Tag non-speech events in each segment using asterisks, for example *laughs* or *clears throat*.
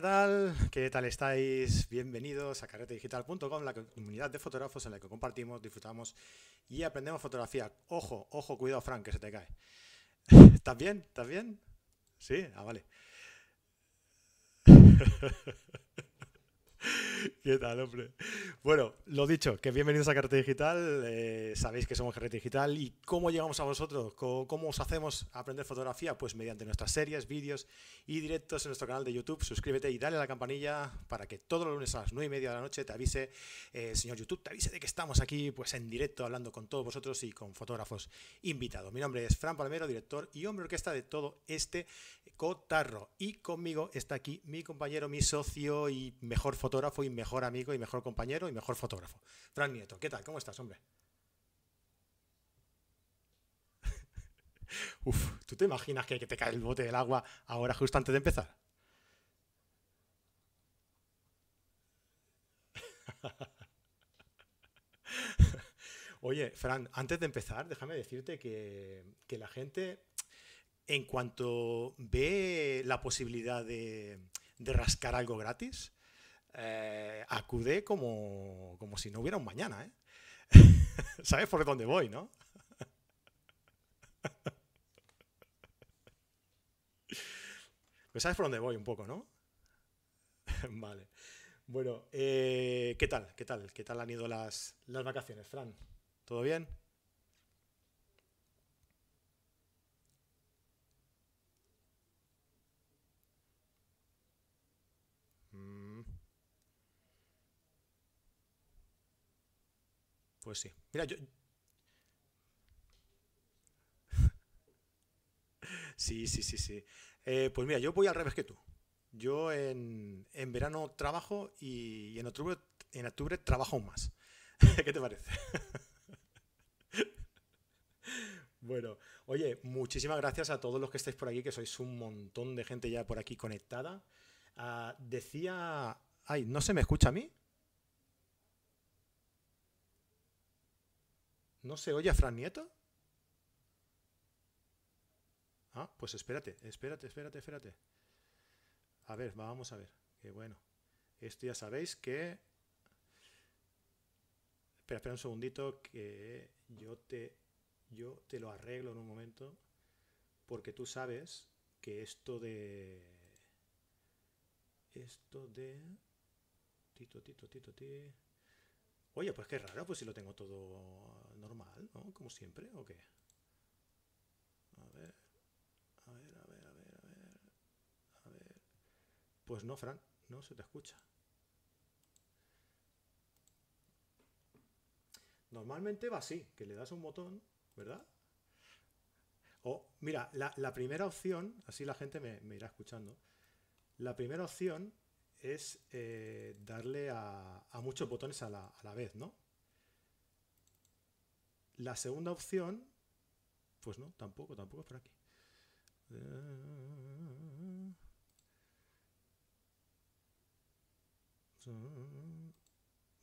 ¿qué tal? ¿Qué tal estáis? Bienvenidos a carretedigital.com, la comunidad de fotógrafos en la que compartimos, disfrutamos y aprendemos fotografía. Ojo, ojo, cuidado, Frank, que se te cae. *laughs* ¿Estás bien? ¿Estás bien? Sí, ah, vale. *laughs* *laughs* ¿Qué tal, hombre? Bueno, lo dicho, que bienvenidos a Carrete Digital. Eh, sabéis que somos Carrete Digital y cómo llegamos a vosotros, ¿Cómo, os hacemos aprender fotografía, pues mediante nuestras series, vídeos y directos en nuestro canal de YouTube. Suscríbete y dale a la campanilla para que todos los lunes a las 9 y media de la noche te avise, eh, señor YouTube, te avise de que estamos aquí, pues en directo hablando con todos vosotros y con fotógrafos invitados. Mi nombre es Fran Palmero, director y hombre orquesta de todo este cotarro. Y conmigo está aquí mi compañero, mi socio y mejor fotógrafo y mejor amigo y mejor compañero y mejor fotógrafo. Fran Nieto, ¿qué tal? ¿Cómo estás, hombre? *laughs* Uf, ¿tú te imaginas que, te cae el bote del agua ahora justo antes de empezar? *laughs* Oye, Fran, antes de empezar, déjame decirte que, la gente, en cuanto ve la posibilidad de, de rascar algo gratis, eh, acude como, como, si no hubiera un mañana, ¿eh? *laughs* ¿Sabes por dónde voy, no? *laughs* pues sabes por dónde voy un poco, ¿no? *laughs* vale. Bueno, eh, ¿qué tal? ¿Qué tal? ¿Qué tal han ido las, las vacaciones, Fran? ¿Todo bien? Pues sí. Mira, yo. sí, sí, sí, sí. Eh, pues mira, yo voy al revés que tú. Yo en, verano trabajo y, en, octubre, en octubre trabajo aún más. *laughs* ¿Qué te parece? *laughs* bueno, oye, muchísimas gracias a todos los que estáis por aquí, que sois un montón de gente ya por aquí conectada. Ah, decía. Ay, ¿no se me escucha a mí? ¿No se oye a Fran Nieto? Ah, pues espérate, espérate, espérate, espérate. A ver, vamos a ver. Que bueno. Esto ya sabéis que. Espera, espera un segundito que yo te, yo te lo arreglo en un momento. Porque tú sabes que esto de. Esto de. Tito, tito, tito, tito. Oye, pues qué raro, pues si lo tengo todo normal, ¿no? Como siempre, ¿o qué? A ver, a ver, a ver, a ver, a ver, a ver. Pues no, Fran, no se te escucha. Normalmente va así, que le das un botón, ¿verdad? O, mira, la, primera opción, así la gente me, me irá escuchando. La primera opción es eh, darle a, muchos botones a la, vez, ¿no? La segunda opción, pues no, tampoco, tampoco es por.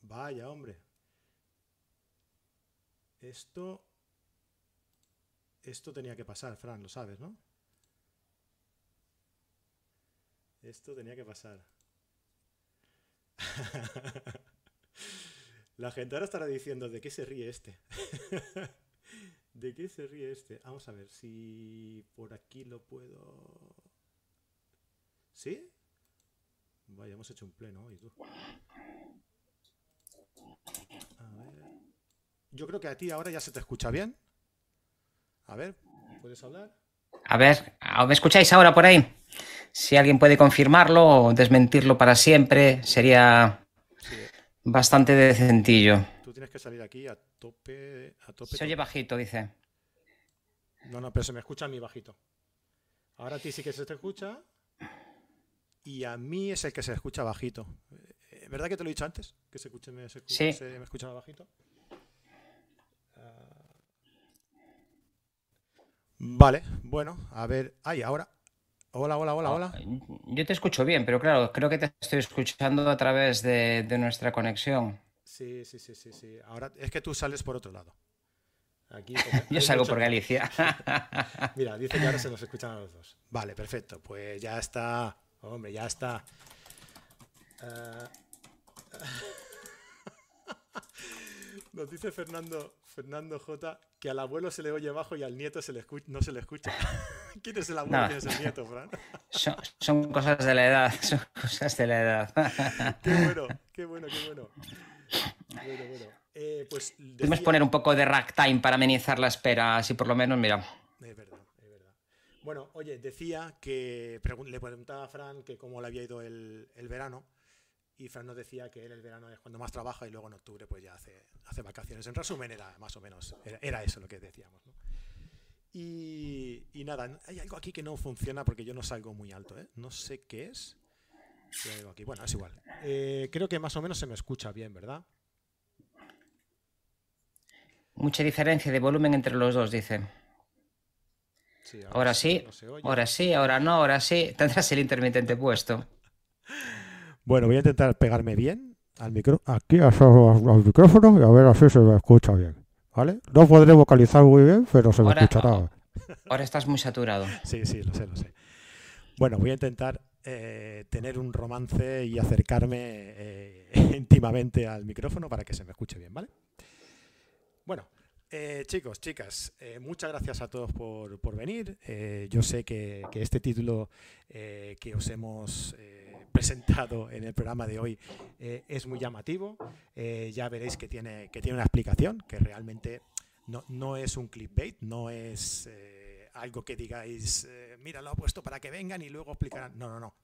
Vaya, hombre. Esto... Esto tenía que pasar, Fran, lo sabes, ¿no? Esto tenía que pasar. *laughs* La gente ahora estará diciendo, ¿de qué se ríe este? *laughs* ¿De qué se ríe este? Vamos a ver si por aquí lo puedo... ¿Sí? Vaya, hemos hecho un pleno hoy, tú. A ver. Yo creo que a ti ahora ya se te escucha bien. A ver, ¿puedes hablar? A ver, ¿me escucháis ahora por ahí? Si alguien puede confirmarlo o desmentirlo para siempre, sería bastante decentillo. Tú tienes que salir aquí a tope. A tope se oye bajito, dice. No, no, pero se me escucha a mí bajito. Ahora a ti sí que se te escucha. Y a mí es el que se escucha bajito. Eh, ¿Verdad que te lo he dicho antes? Que se, escuche, me, se, me bajito. Vale, bueno, a ver. Ay, ahora. Hola, hola, hola, hola. Ah, yo te escucho bien, pero claro, creo que te estoy escuchando a través de, nuestra conexión. Sí, sí, sí, sí, sí. Ahora es que tú sales por otro lado. Aquí, *laughs* yo salgo por Galicia. *laughs* Mira, dice que ahora se nos escuchan a los dos. Vale, perfecto. Pues ya está. Hombre, ya está. Uh... *laughs* Nos dice Fernando, Fernando J que al abuelo se le oye bajo y al nieto se le no se le escucha. *laughs* ¿Quién es el abuelo y quién es el nieto, Fran? *laughs* Son, cosas de la edad, *laughs* son cosas de la edad. qué bueno, qué bueno, qué bueno. Bueno, bueno. Eh, pues Podemos poner un poco de ragtime para amenizar la espera, así por lo menos, mira. Es verdad, es verdad. Bueno, oye, decía que le preguntaba a Fran que cómo le había ido el, el verano y Fran nos decía que en el verano es cuando más trabaja y luego en octubre pues ya hace, hace vacaciones. En resumen era más o menos, era, eso lo que decíamos. ¿no? Y, y, nada, hay algo aquí que no funciona porque yo no salgo muy alto. ¿eh? No sé qué es. aquí? Bueno, es igual. Eh, creo que más o menos se me escucha bien, ¿verdad? Mucha diferencia de volumen entre los dos, dice. ahora, sí, ahora sí, ahora no, ahora sí. Tendrás el intermitente puesto. *laughs* Bueno, voy a intentar pegarme bien al micro aquí al, micrófono y a ver si se me escucha bien. ¿Vale? No podré vocalizar muy bien, pero se me escuchará. Ahora estás muy saturado. *laughs* Sí, sí, lo sé, lo sé. Bueno, voy a intentar eh, tener un romance y acercarme eh, *laughs* íntimamente al micrófono para que se me escuche bien, ¿vale? Bueno, eh, chicos, chicas, muchas gracias a todos por, venir. yo sé que, que este título que os hemos presentado en el programa de hoy eh, es muy llamativo. Eh, ya veréis que tiene, que tiene una explicación, que realmente no, no es un clickbait, no es eh, algo que digáis, mira, lo he puesto para que vengan y luego explicarán. No, no, no.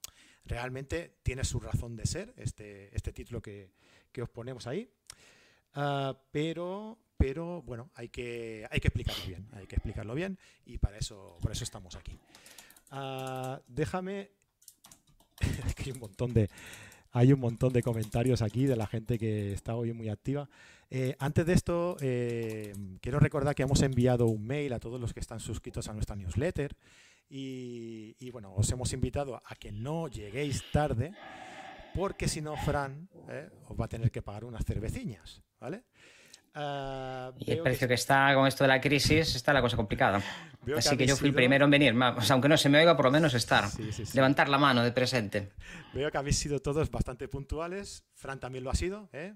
Realmente tiene su razón de ser este, este título que, que os ponemos ahí. Ah, pero, pero bueno, hay que, hay que explicarlo bien, hay que explicarlo bien y para eso, por eso estamos aquí. Uh, déjame *laughs* hay un montón de hay un montón de comentarios aquí de la gente que está hoy muy activa. Eh, antes de esto, eh, quiero recordar que hemos enviado un mail a todos los que están suscritos a nuestra newsletter y, bueno, os hemos invitado a que no lleguéis tarde porque si no, Fran eh, os va a tener que pagar unas cerveciñas, ¿vale? Ah, y el precio que... está con esto de la crisis, está la cosa complicada. Así que, yo fui el primero en venir, aunque no se me oiga, por lo menos estar. Levantar la mano de presente. Veo que habéis sido todos bastante puntuales. Fran también lo ha sido, ¿eh?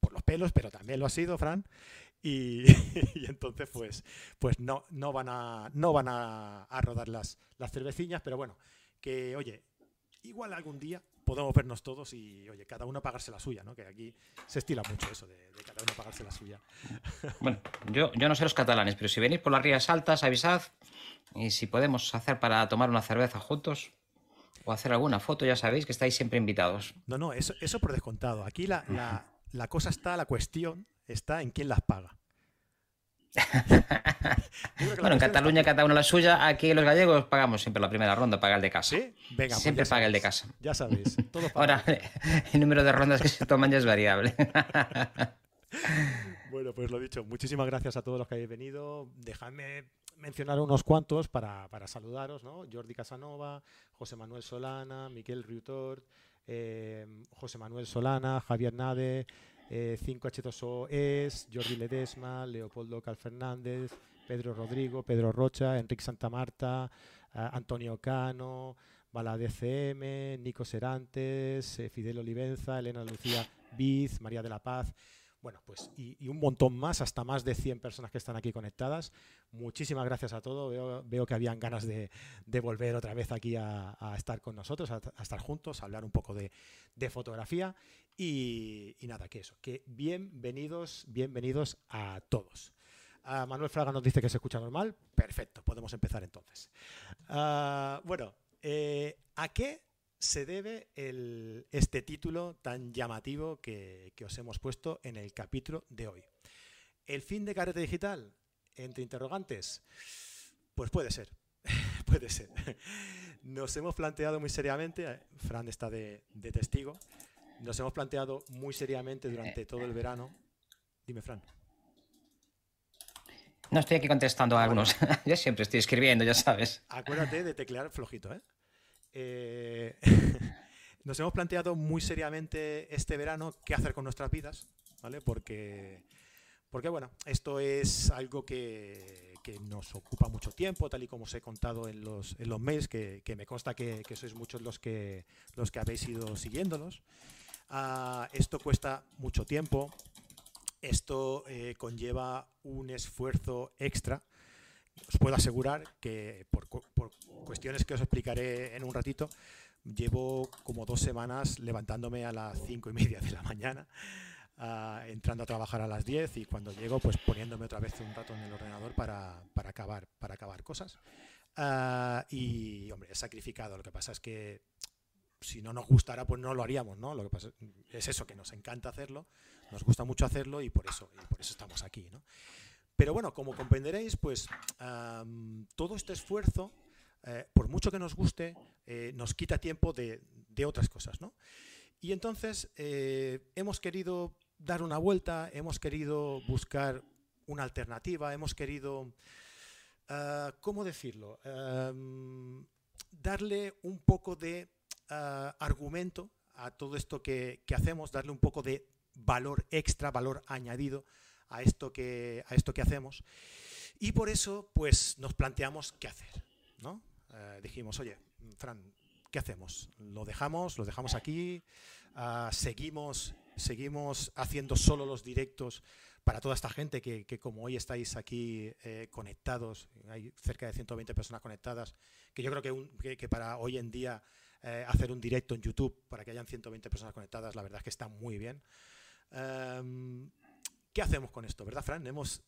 por los pelos, pero también lo ha sido, Fran. Y, *laughs* entonces, pues, pues no, no van a, no van a, rodar las, las cerveciñas, pero bueno, que oye, igual algún día podemos vernos todos y, oye, cada uno pagarse la suya, ¿no? Que aquí se estila mucho eso de, cada uno pagarse la suya. *laughs* Bueno, yo, yo no sé los catalanes, pero si venís por las Rías Altas, avisad y si podemos hacer para tomar una cerveza juntos o hacer alguna foto, ya sabéis que estáis siempre invitados. No, no, eso, eso por descontado. Aquí la, la, la cosa está, la cuestión está en quién las paga. Bueno, en Cataluña cada uno la suya. Aquí los gallegos pagamos siempre la primera ronda, paga el de casa. ¿Sí? Venga, pues siempre paga el de casa. Ya sabéis. *laughs* Ahora, el número de rondas que se toman ya es variable. *laughs* bueno, pues lo dicho. Muchísimas gracias a todos los que habéis venido. Dejadme mencionar unos cuantos para, saludaros, ¿no? Jordi Casanova, José Manuel Solana, Miquel Riutort, eh, José Manuel Solana, Javier Nade, 5H2O eh, es, Jordi Ledesma, Leopoldo Calfernández, Pedro Rodrigo, Pedro Rocha, Enrique Santa Marta, eh, Antonio Cano, Bala DCM, Nico Serantes, eh, Fidel Olivenza, Elena Lucía Biz, María de la Paz. Bueno, pues y, un montón más, hasta más de 100 personas que están aquí conectadas. Muchísimas gracias a todos. Veo, que habían ganas de, volver otra vez aquí a, estar con nosotros, a, estar juntos, a hablar un poco de, fotografía. Y, nada, que eso, que bienvenidos, bienvenidos a todos. Ah, Manuel Fraga nos dice que se escucha normal. Perfecto, podemos empezar entonces. Ah, bueno, eh, ¿a qué se debe este título tan llamativo que, os hemos puesto en el capítulo de hoy. ¿El fin de Carrete Digital? Entre interrogantes. Pues puede ser, *laughs* puede ser. Nos hemos planteado muy seriamente, eh, Fran está de, testigo, nos hemos planteado muy seriamente durante todo el verano. Dime, Fran. No estoy aquí contestando a algunos. *laughs* Yo siempre estoy escribiendo, ya sabes. Acuérdate de teclear flojito, ¿eh? Eh, *laughs* nos hemos planteado muy seriamente este verano qué hacer con nuestras vidas, ¿vale? Porque, porque bueno, esto es algo que, nos ocupa mucho tiempo, tal y como os he contado en los, en los mails, que, me consta que, sois muchos los que, los que habéis ido siguiéndolos. Ah, esto cuesta mucho tiempo, esto eh, conlleva un esfuerzo extra. Os puedo asegurar que por, por cuestiones que os explicaré en un ratito, llevo como dos semanas levantándome a las cinco y media de la mañana entrando a trabajar a las 10 y cuando llego pues poniéndome otra vez un rato en el ordenador para, para acabar, para acabar cosas. Ah, y hombre, he sacrificado. Lo que pasa es que si no nos gustara, pues no lo haríamos, ¿no? Lo que pasa es eso, que nos encanta hacerlo, nos gusta mucho hacerlo y por eso, y por eso estamos aquí, ¿no? Pero bueno, como comprenderéis, pues todo este esfuerzo, eh, por mucho que nos guste, eh, nos quita tiempo de, otras cosas, ¿no? Y entonces eh, hemos querido dar una vuelta, hemos querido buscar una alternativa, hemos querido, ah, ¿cómo decirlo? darle un poco de ah, argumento a todo esto que, hacemos, darle un poco de valor extra, valor añadido a esto que, a esto que hacemos. Y por eso, pues, nos planteamos qué hacer. ¿no? Eh, dijimos, oye, Fran, ¿qué hacemos? ¿Lo dejamos? ¿Lo dejamos aquí? Ah, ¿Seguimos seguimos haciendo solo los directos para toda esta gente que, como hoy estáis aquí eh, conectados, hay cerca de 120 personas conectadas, que yo creo que, que, para hoy en día eh, hacer un directo en YouTube para que hayan 120 personas conectadas, la verdad es que está muy bien. Em, ¿Qué hacemos con esto, verdad, Fran? Hemos,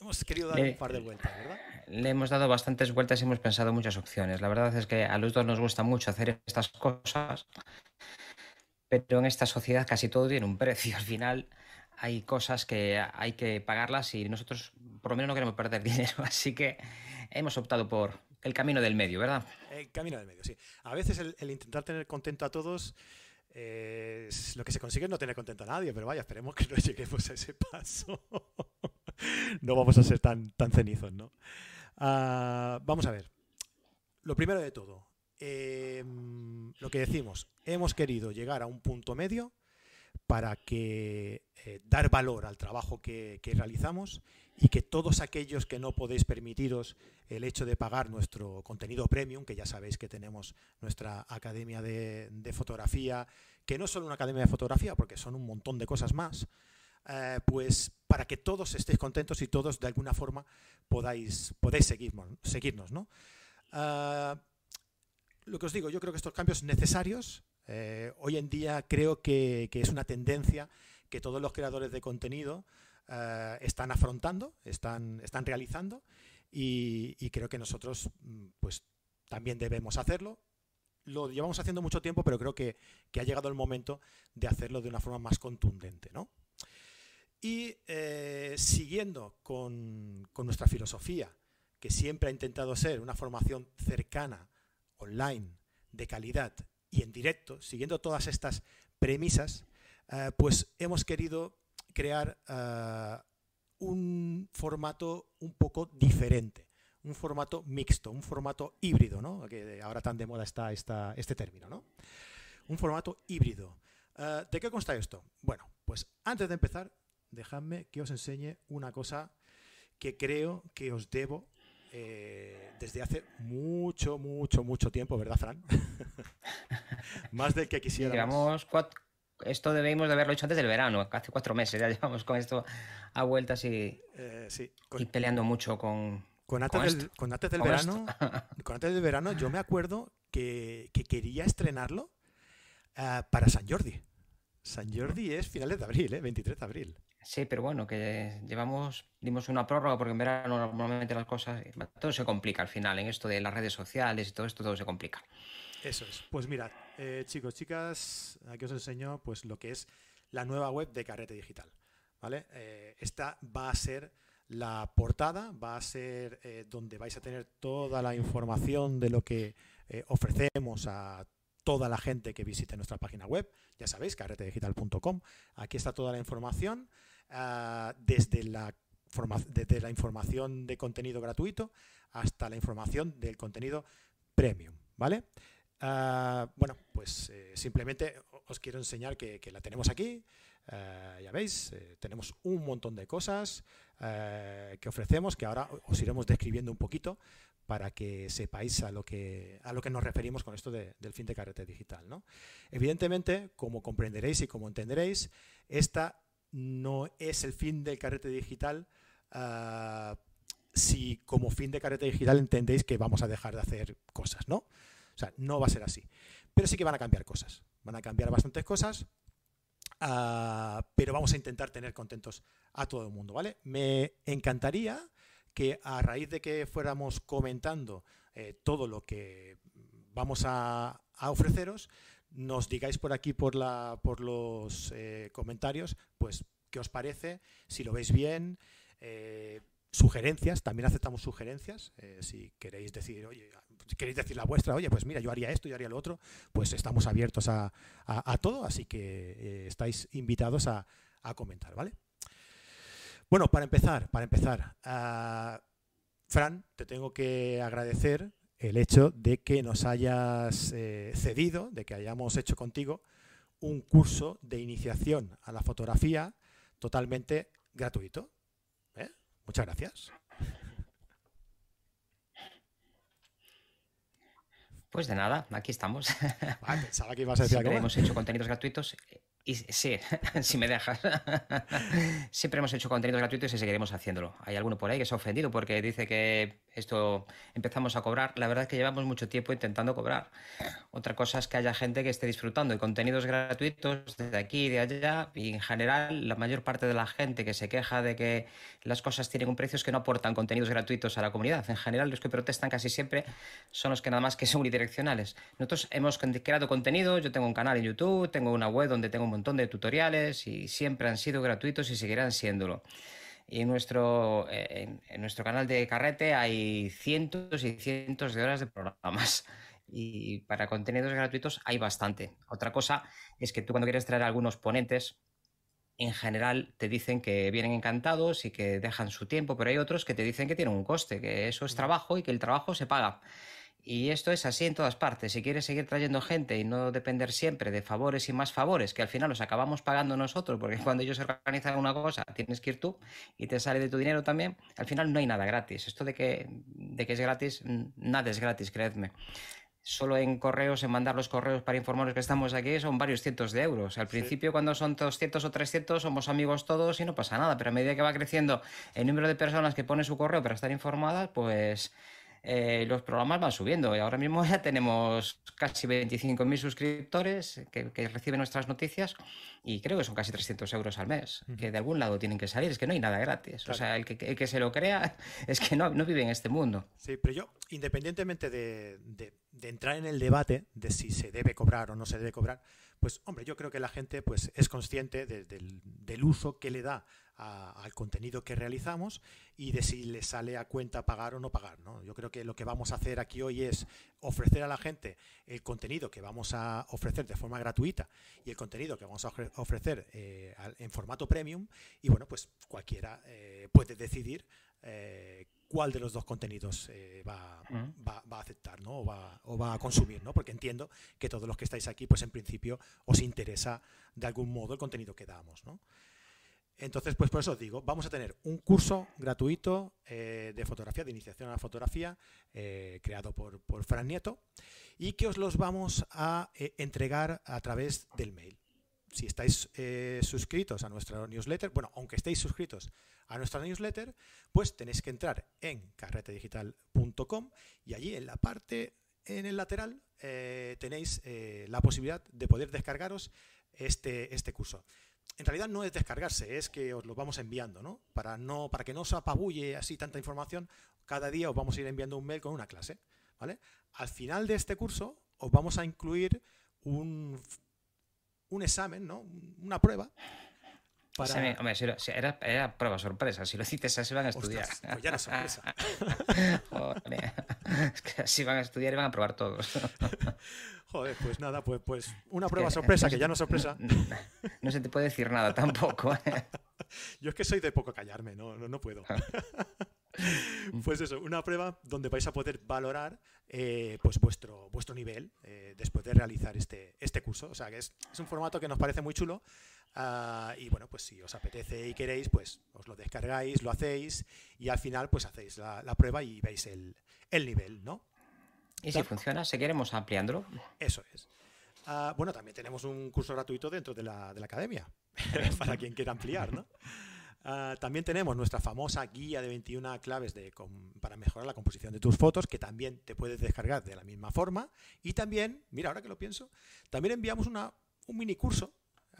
hemos querido dar un par de vueltas, ¿verdad? Le hemos dado bastantes vueltas y hemos pensado muchas opciones. La verdad es que a los dos nos gusta mucho hacer estas cosas pero en esta sociedad casi todo tiene un precio. Al final hay cosas que hay que pagarlas y nosotros por lo menos no queremos perder *laughs* dinero, así que hemos optado por el camino del medio, ¿verdad? El camino del medio, sí. A veces el, intentar tener contento a todos, eh, lo que se consigue es no tener contento a nadie, pero vaya, esperemos que no *laughs* lleguemos a ese paso. *laughs* no vamos a ser tan, tan cenizos, ¿no? Ah, vamos a ver. Lo primero de todo, Em, lo que decimos, hemos querido llegar a un punto medio para que eh, dar valor al trabajo que, realizamos y que todos aquellos que no podéis permitiros el hecho de pagar nuestro contenido premium, que ya sabéis que tenemos nuestra academia de, fotografía, que no es solo una academia de fotografía, porque son un montón de cosas más, eh, pues para que todos estéis contentos y todos de alguna forma podáis, podáis seguirnos, seguirnos ¿no? Ah, lo que os digo, yo creo que estos cambios necesarios, eh, hoy en día creo que, es una tendencia que todos los creadores de contenido eh, están afrontando, están, están realizando y, creo que nosotros mm, pues también debemos hacerlo. Lo llevamos haciendo mucho tiempo, pero creo que, ha llegado el momento de hacerlo de una forma más contundente. Y eh, siguiendo con nuestra filosofía, que siempre ha intentado ser una formación cercana online, de calidad y en directo, siguiendo todas estas premisas, eh, pues hemos querido crear eh, un formato un poco diferente, un formato mixto, un formato híbrido, ¿no? que ahora tan de moda está este término. ¿no? Un formato híbrido. Eh, ¿De qué consta esto? Bueno, pues antes de empezar, dejadme que os enseñe una cosa que creo que os debo eh, desde hace mucho, mucho, mucho tiempo, ¿verdad, Fran? *laughs* Más del que quisiera. Digamos, esto debemos de haberlo hecho antes del verano, hace cuatro meses, ya *laughs* llevamos con esto a vueltas y, eh, y peleando mucho con... Con antes, del, con antes del verano, *laughs* con antes del verano, yo me acuerdo que, quería estrenarlo eh, para San Jordi. San Jordi es finales de abril, ¿eh? 23 de abril. Sí, pero bueno, que llevamos, dimos una prórroga porque en verano normalmente las cosas, todo se complica al final, en esto de las redes sociales y todo esto, todo se complica. Eso es. Pues mirad, eh, chicos, chicas, aquí os enseño pues lo que es la nueva web de Carrete Digital. ¿vale? Eh, esta va a ser la portada, va a ser eh, donde vais a tener toda la información de lo que ofrecemos a toda la gente que visite nuestra página web. Ya sabéis, carretedigital.com. Aquí está toda la información. Ah, desde, la información de contenido gratuito hasta la información del contenido premium, ¿vale? Ah, bueno, pues eh, simplemente os quiero enseñar que, la tenemos aquí. Ah, ya veis, eh, tenemos un montón de cosas. que ofrecemos, que ahora os iremos describiendo un poquito para que sepáis a lo que, a lo que nos referimos con esto del fin de carrete digital. ¿no? Evidentemente, como comprenderéis y como entenderéis, esta no es el fin del carrete digital ah, si como fin de carrete digital entendéis que vamos a dejar de hacer cosas, ¿no? O sea, no va a ser así. Pero sí que van a cambiar cosas. Van a cambiar bastantes cosas, ah, pero vamos a intentar tener contentos a todo el mundo, ¿vale? Me encantaría que a raíz de que fuéramos comentando eh, todo lo que vamos a, ofreceros, nos digáis por aquí, por, la, por los eh, comentarios, pues qué os parece, si lo veis bien, eh, sugerencias, también aceptamos sugerencias, si queréis decir, oye, queréis decir la vuestra, oye, pues mira, yo haría esto, yo haría lo otro, pues estamos abiertos a, todo, así que estáis invitados a, a comentar, ¿vale? Bueno, para empezar, para empezar, uh, Fran, te tengo que agradecer el hecho de que nos hayas eh, cedido, de que hayamos hecho contigo un curso de iniciación a la fotografía totalmente gratuito. ¿eh? Muchas gracias. Pues de nada, aquí estamos. *laughs* pensaba que ibas a decir algo. Hemos hecho contenidos gratuitos y sí, *laughs* si me dejas. *laughs* Siempre hemos hecho contenidos gratuitos y seguiremos haciéndolo. Hay alguno por ahí que se ha ofendido porque dice que esto empezamos a cobrar. La verdad es que llevamos mucho tiempo intentando cobrar. Otra cosa es que haya gente que esté disfrutando de contenidos gratuitos desde aquí y de allá. Y en general, la mayor parte de la gente que se queja de que las cosas tienen un precio es que no aportan contenidos gratuitos a la comunidad. En general, los que protestan casi siempre son los que nada más que son unidireccionales. Nosotros hemos creado contenido. Yo tengo un canal en YouTube, tengo una web donde tengo montón de tutoriales y siempre han sido gratuitos y seguirán siéndolo. Y en nuestro, en, nuestro canal de Carrete hay cientos y cientos de horas de programas. Y para contenidos gratuitos hay bastante. Otra cosa es que tú cuando quieres traer algunos ponentes, en general te dicen que vienen encantados y que dejan su tiempo, pero hay otros que te dicen que tienen un coste, que eso es trabajo y que el trabajo se paga. Y esto es así en todas partes. Si quieres seguir trayendo gente y no depender siempre de favores y más favores, que al final los acabamos pagando nosotros, porque cuando ellos organizan una cosa tienes que ir tú y te sale de tu dinero también, al final no hay nada gratis. Esto de que, de que es gratis, nada es gratis, creedme. Solo en correos, en mandar los correos para informaros que estamos aquí, son varios cientos de euros. Al principio, cuando son 200 o 300, somos amigos todos y no pasa nada. Pero a medida que va creciendo el número de personas que pone su correo para estar informadas, pues eh, los programas van subiendo y ahora mismo *laughs* ya tenemos casi 25.000 suscriptores que, reciben nuestras noticias y creo que son casi 300 euros al mes, que de algún lado tienen que salir, es que no hay nada gratis. O sea, el que, se lo crea *laughs* es que no, no vive en este mundo. Sí, pero yo, independientemente de, entrar en el debate de si se debe cobrar o no se debe cobrar, pues hombre, yo creo que la gente pues, es consciente del, del uso que le da al contenido que realizamos y de si le sale a cuenta pagar o no pagar. ¿no? Yo creo que lo que vamos a hacer aquí hoy es ofrecer a la gente el contenido que vamos a ofrecer de forma gratuita y el contenido que vamos a ofrecer eh, en formato premium y bueno, pues cualquiera eh, puede decidir eh, cuál de los dos contenidos va, va, va, a aceptar ¿no? o, va, o va a consumir, ¿no? porque entiendo que todos los que estáis aquí, pues en principio os interesa de algún modo el contenido que damos. ¿no? Entonces, pues por eso os digo, vamos a tener un curso gratuito eh, de fotografía, de iniciación a la fotografía, eh, creado por, Fran Nieto, y que os los vamos a eh, entregar a través del mail. Si estáis suscritos a nuestra newsletter, bueno, aunque estéis suscritos a nuestra newsletter, pues tenéis que entrar en carretedigital.com y allí en la parte, en el lateral, tenéis la posibilidad de poder descargaros este, este curso en realidad no es descargarse, es que os lo vamos enviando, ¿no? Para, no, para que no os apabulle así tanta información, cada día os vamos a ir enviando un mail con una clase, ¿vale? Al final de este curso os vamos a incluir un, un examen, ¿no? Una prueba. Para... hombre, era, era, prueba sorpresa. Si lo cites así van a estudiar. pues ya era sorpresa. *laughs* es que así van a estudiar y van a probar todos. *laughs* Joder, pues nada, pues, pues una prueba sorpresa, que ya no es sorpresa. *laughs* No, se te puede decir nada tampoco. ¿eh? Yo es que soy de poco callarme, no, no, puedo. *laughs* pues eso, una prueba donde vais a poder valorar eh, pues vuestro, vuestro nivel eh, después de realizar este, este curso. O sea, que es, es, un formato que nos parece muy chulo Ah, y bueno, pues si os apetece y queréis, pues os lo descargáis, lo hacéis y al final pues hacéis la, prueba y veis el, nivel, ¿no? Y si funciona, seguiremos ampliándolo. Eso es. Ah, bueno, también tenemos un curso gratuito dentro de la, de la academia, *laughs* para quien quiera ampliar, ¿no? *laughs* Ah, también tenemos nuestra famosa guía de 21 claves para mejorar la composición de tus fotos, que también te puedes descargar de la misma forma. Y también, mira, ahora que lo pienso, también enviamos una, un mini curso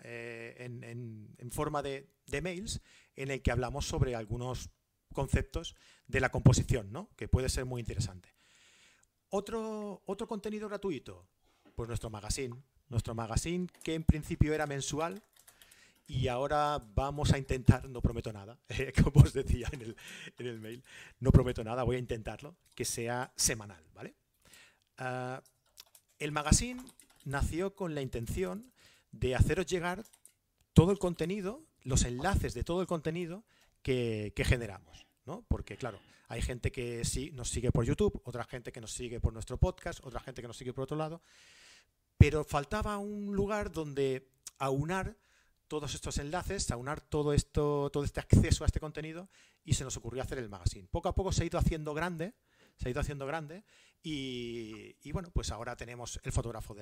eh, en, forma de, mails en el que hablamos sobre algunos conceptos de la composición, ¿no? que puede ser muy interesante. Otro, otro contenido gratuito, pues nuestro magazine. Nuestro magazine que en principio era mensual, y ahora vamos a intentar, no prometo nada, *laughs* eh, como os decía en el, mail, no prometo nada, voy a intentarlo, que sea semanal, ¿vale? Ah, el magazine nació con la intención de haceros llegar todo el contenido, los enlaces de todo el contenido que, generamos, ¿no? Porque, claro, hay gente que sí nos sigue por YouTube, otra gente que nos sigue por nuestro podcast, otra gente que nos sigue por otro lado, pero faltaba un lugar donde aunar todos estos enlaces, aunar todo esto, todo este acceso a este contenido y se nos ocurrió hacer el magazine. Poco a poco se ha ido haciendo grande, se ha ido haciendo grande y, bueno, pues ahora tenemos el fotógrafo,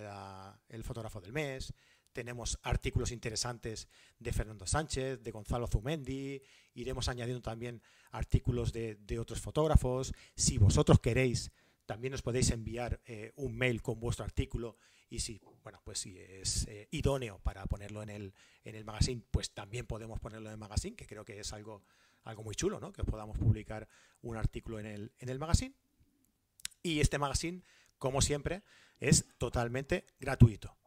el fotógrafo del mes, tenemos artículos interesantes de Fernando Sánchez, de Gonzalo Zumendi, iremos añadiendo también artículos de, otros fotógrafos. Si vosotros queréis, también os podéis enviar eh, un mail con vuestro artículo y si, bueno, pues si es eh, idóneo para ponerlo en el, en el magazine, pues también podemos ponerlo en el magazine, que creo que es algo, algo muy chulo, ¿no? Que podamos publicar un artículo en el, en el magazine. Y este magazine, como siempre, es totalmente gratuito.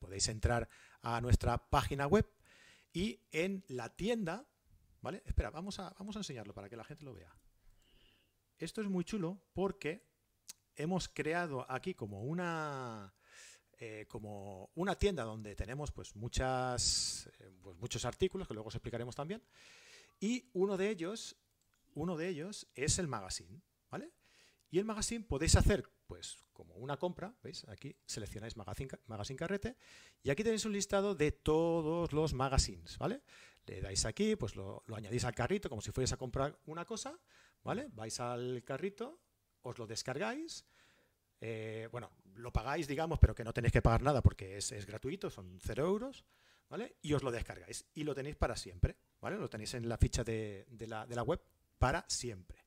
Podéis entrar a nuestra página web y en la tienda, ¿vale? Espera, vamos a, vamos a enseñarlo para que la gente lo vea. Esto es muy chulo porque hemos creado aquí como una eh, como una tienda donde tenemos pues, muchas, eh, pues, muchos artículos que luego os explicaremos también. Y uno de ellos, uno de ellos es el magazine, ¿vale? Y el magazine podéis hacer, pues, como una compra, ¿veis? Aquí seleccionáis magazine, magazine carrete y aquí tenéis un listado de todos los magazines, ¿vale? Le dais aquí, pues lo, lo añadís al carrito como si fuerais a comprar una cosa, ¿vale? Vais al carrito, os lo descargáis, eh, bueno, lo pagáis, digamos, pero que no tenéis que pagar nada porque es, gratuito, son 0 euros, ¿vale? Y os lo descargáis y lo tenéis para siempre, ¿vale? Lo tenéis en la ficha de, la, web para siempre.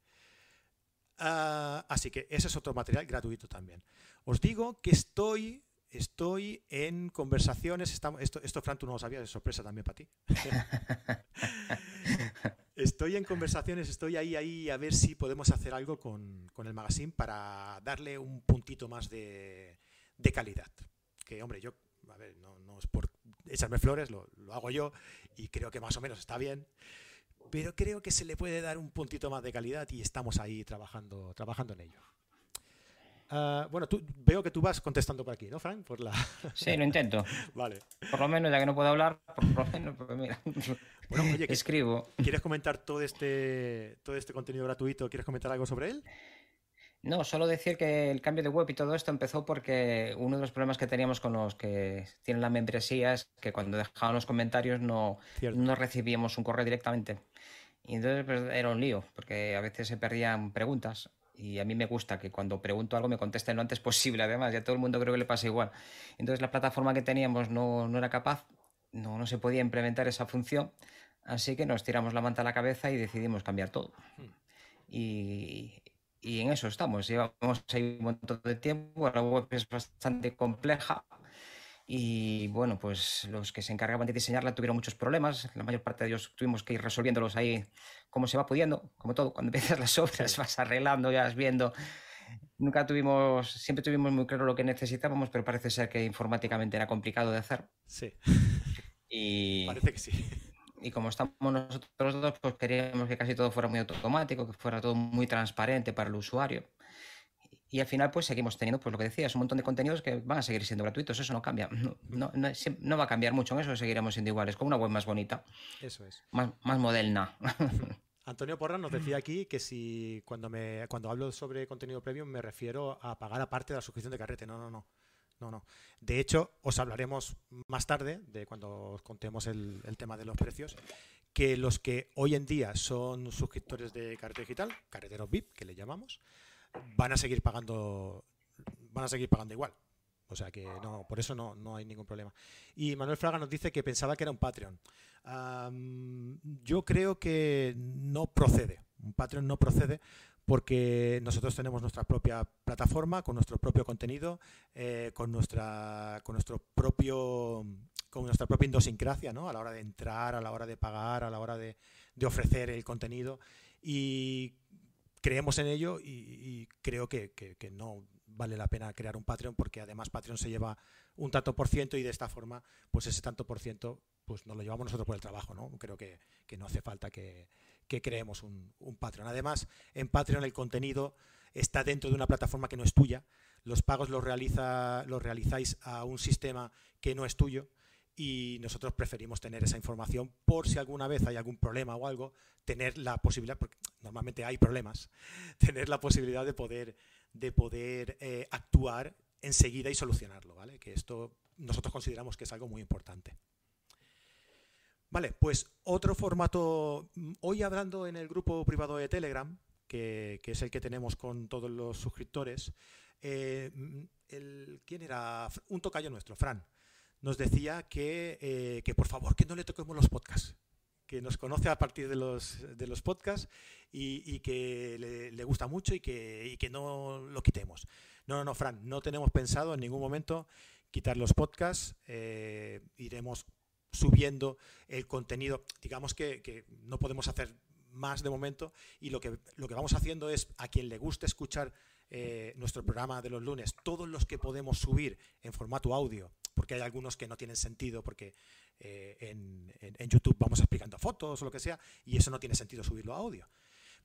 Ah, así que ese es otro material gratuito también. Os digo que estoy, estoy en conversaciones, estamos, esto, esto Fran, tú no lo sabías, es sorpresa también para ti. *laughs* Estoy en conversaciones, estoy ahí, ahí a ver si podemos hacer algo con, el magazine para darle un puntito más de, calidad. Que, hombre, yo, a ver, no, es por echarme flores, lo, lo, hago yo y creo que más o menos está bien. Pero creo que se le puede dar un puntito más de calidad y estamos ahí trabajando, trabajando en ello. Ah, bueno, tú, veo que tú vas contestando por aquí, ¿no, Frank? Por la... *laughs* Sí, lo intento. *laughs* vale. Por lo menos, ya que no puedo hablar, por lo menos, pues mira. *laughs* Bueno, oye, escribo. ¿Quieres comentar todo este, todo este contenido gratuito? ¿Quieres comentar algo sobre él? No, solo decir que el cambio de web y todo esto empezó porque uno de los problemas que teníamos con los que tienen la membresía es que cuando dejaban los comentarios no, no recibíamos un correo directamente. Y entonces pues, era un lío, porque a veces se perdían preguntas y a mí me gusta que cuando pregunto algo me contesten lo antes *laughs* posible, además, y a todo el mundo creo que le pasa igual. Entonces la plataforma que teníamos no, no era capaz, no, no se podía implementar esa función, así que nos tiramos la manta a la cabeza y decidimos cambiar todo. Hmm. Y, y en eso estamos, llevamos ahí un montón de tiempo, la web es bastante compleja, y bueno, pues los que se encargaban de diseñarla tuvieron muchos problemas. La mayor parte de ellos tuvimos que ir resolviéndolos ahí como se va pudiendo, como todo. Cuando *laughs* empiezas las obras vas arreglando, ya vas viendo. Nunca tuvimos, siempre tuvimos muy claro lo que necesitábamos, pero parece ser que informáticamente era complicado de hacer. Sí. Y, parece que sí. Y como estamos nosotros dos, pues queríamos que casi todo fuera muy automático, que fuera todo muy transparente para el usuario. Y al final, pues seguimos teniendo, pues lo que decías, un montón de contenidos que van a seguir siendo gratuitos. Eso no cambia. No, no, va a cambiar mucho en eso, seguiremos siendo iguales, con una web más bonita. Eso es. Más, más moderna. *laughs* Antonio Porra nos decía aquí que si cuando me cuando hablo sobre contenido premium me refiero a pagar aparte de la suscripción de carrete. No, no, no. no, no. De hecho, os hablaremos más tarde, de cuando os contemos el, tema de los precios, que los que hoy en día son suscriptores de Carretera Digital, carreteros VIP, que le llamamos, van a seguir pagando, van a seguir pagando igual. O sea que no, por eso no, no hay ningún problema. Y Manuel Fraga nos dice que pensaba que era un Patreon. yo creo que no procede. Un Patreon no procede porque nosotros tenemos nuestra propia plataforma, con nuestro propio contenido, eh, con, nuestra, con nuestro propio con nuestra propia idiosincrasia, ¿no? A la hora de entrar, a la hora de pagar, a la hora de, ofrecer el contenido. Y creemos en ello y, creo que, que, no vale la pena crear un Patreon porque además Patreon se lleva un tanto por ciento y de esta forma, pues ese tanto por ciento, pues nos lo llevamos nosotros por el trabajo, ¿no? Creo que, no hace falta que, creemos un, un, Patreon. Además, en Patreon el contenido está dentro de una plataforma que no es tuya. Los pagos los, realiza, los realizáis a un sistema que no es tuyo y nosotros preferimos tener esa información por si alguna vez hay algún problema o algo, tener la posibilidad, normalmente hay problemas, *laughs* tener la posibilidad de poder, de poder eh, actuar enseguida y solucionarlo, ¿vale? Que esto nosotros consideramos que es algo muy importante. Vale, pues otro formato, hoy hablando en el grupo privado de Telegram, que, es el que tenemos con todos los suscriptores, eh, el, ¿quién era? Un tocayo nuestro, Fran nos decía que, eh, que, por favor que no le toquemos los podcasts, que nos conoce a partir de los, de los podcasts y, que le, gusta mucho y que, que no lo quitemos. No, no, no, Fran, no tenemos pensado en ningún momento quitar los podcasts, eh, iremos subiendo el contenido, digamos que, que, no podemos hacer más de momento y lo que, lo que vamos haciendo es a quien le guste escuchar eh, nuestro programa de los lunes, todos los que podemos subir en formato audio porque hay algunos que no tienen sentido, porque eh, en, en, YouTube vamos explicando fotos o lo que sea, y eso no tiene sentido subirlo a audio.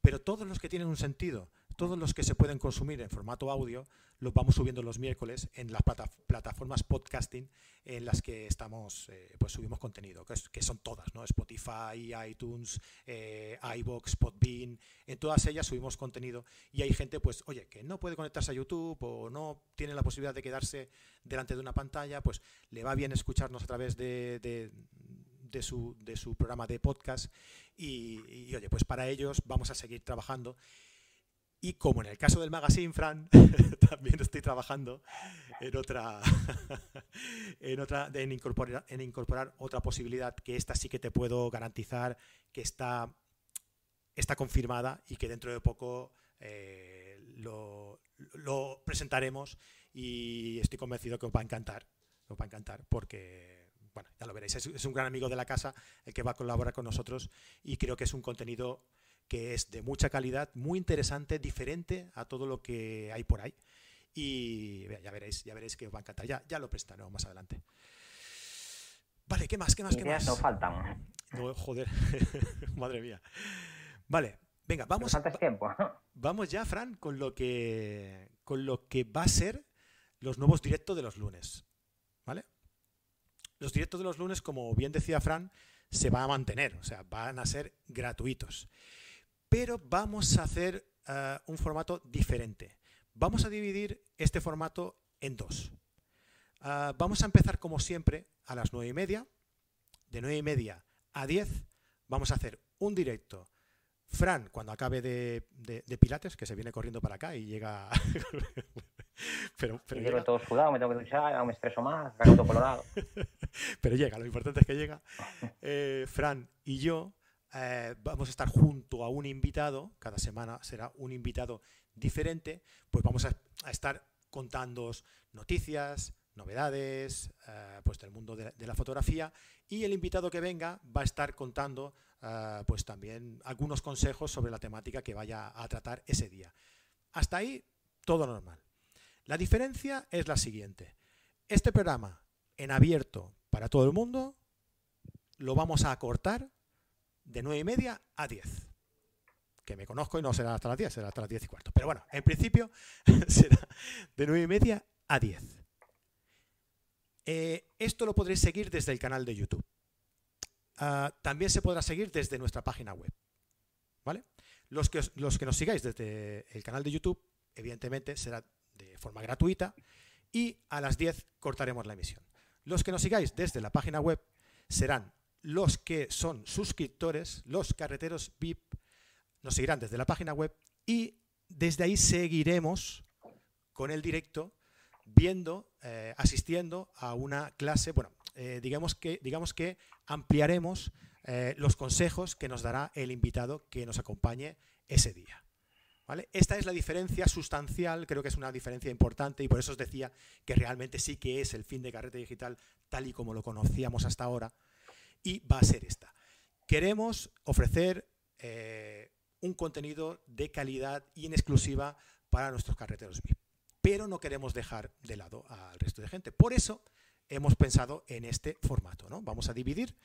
Pero todos los que tienen un sentido, todos los que se pueden consumir en formato audio, los vamos subiendo los miércoles en las plataformas podcasting en las que estamos, eh, pues subimos contenido, que, son todas, ¿no? Spotify, iTunes, eh, iBox, Podbean, en todas ellas subimos contenido y hay gente, pues, oye, que no puede conectarse a YouTube o no tiene la posibilidad de quedarse delante de una pantalla, pues le va bien escucharnos a través de, su programa de podcast y, y, oye, pues para ellos vamos a seguir trabajando y como en el caso del magazine, Fran, *laughs* también estoy trabajando en otra, *laughs* en otra, en incorporar, en incorporar otra posibilidad que esta sí que te puedo garantizar que está, está confirmada y que dentro de poco eh, lo, presentaremos y estoy convencido que os va a encantar, os va a encantar porque bueno, ya lo veréis, es, es un gran amigo de la casa el que va a colaborar con nosotros y creo que es un contenido que es de mucha calidad, muy interesante, diferente a todo lo que hay por ahí. Y ya veréis, ya veréis que os va a encantar. Ya, ya lo prestaré más adelante. Vale, ¿qué más? ¿Qué más? ¿Qué más? no faltan. joder, *laughs* madre mía. Vale, venga, vamos. tiempo. *laughs* Vamos ya, Fran, con lo que con lo que va a ser los nuevos directos de los lunes. ¿Vale? Los directos de los lunes, como bien decía Fran, se van a mantener, o sea, van a ser gratuitos pero vamos a hacer eh, un formato diferente. Vamos a dividir este formato en dos. Eh, vamos a empezar como siempre a las nueve y media. De nueve y media a 10 vamos a hacer un directo. Fran, cuando acabe de, Pilates, que se viene corriendo para acá y llega... *laughs* pero, pero llego todo sudado, me tengo que duchar, me estreso más, todo colorado. *laughs* pero llega, lo importante es que llega. *laughs* Eh, Fran y yo eh, vamos a estar junto a un invitado, cada semana será un invitado diferente, pues vamos a, estar contando noticias, novedades, eh, pues del mundo de, la fotografía y el invitado que venga va a estar contando eh, pues también algunos consejos sobre la temática que vaya a tratar ese día. Hasta ahí todo normal. La diferencia es la siguiente. Este programa en abierto para todo el mundo lo vamos a acortar de 9 y media a 10. Que me conozco y no será hasta las 10, será hasta las 10 y cuarto. Pero bueno, en principio *laughs* será de 9 y media a 10. Eh, esto lo podréis seguir desde el canal de YouTube. Ah, también se podrá seguir desde nuestra página web. ¿Vale? Los que, los que nos sigáis desde el canal de YouTube, evidentemente será de forma gratuita y a las 10 cortaremos la emisión. Los que nos sigáis desde la página web serán los que son suscriptores, los carreteros VIP, nos seguirán desde la página web y desde ahí seguiremos con el directo viendo, eh, asistiendo a una clase, bueno, eh, digamos, que, digamos que ampliaremos eh, los consejos que nos dará el invitado que nos acompañe ese día. ¿Vale? Esta es la diferencia sustancial, creo que es una diferencia importante y por eso os decía que realmente sí que es el fin de Carrete Digital tal y como lo conocíamos hasta ahora y va a ser esta. Queremos ofrecer un contenido de calidad y en exclusiva para nuestros carreteros VIP pero no queremos dejar de lado al resto de gente. Por eso hemos pensado en este formato. ¿no? Vamos a dividir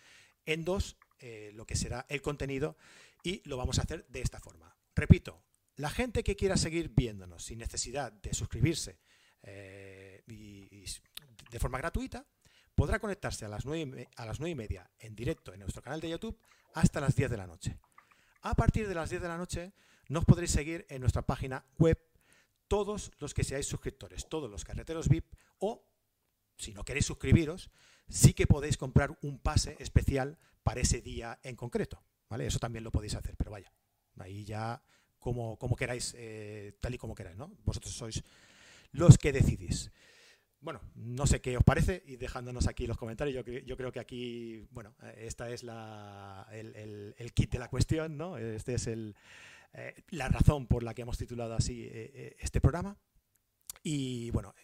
en dos eh, lo que será el contenido y lo vamos a hacer de esta forma. Repito, la gente que quiera seguir viéndonos sin necesidad de suscribirse eh, y, de forma gratuita, podrá conectarse a las, 9, a las 9 y media en directo en nuestro canal de YouTube hasta las 10 de la noche. A partir de las 10 de la noche nos podréis seguir en nuestra página web todos los que seáis suscriptores, todos los carreteros VIP o, si no queréis suscribiros, sí que podéis comprar un pase especial para ese día en concreto. ¿vale? Eso también lo podéis hacer, pero vaya, ahí ya como, como queráis, eh, tal y como queráis, ¿no? Vosotros sois los que decidís. Bueno, no sé qué os parece y dejándonos aquí los comentarios, yo, yo creo que aquí, bueno, esta es la, el, kit de la cuestión, ¿no? Este es el, eh, la razón por la que hemos titulado así eh, eh, este programa. Y bueno,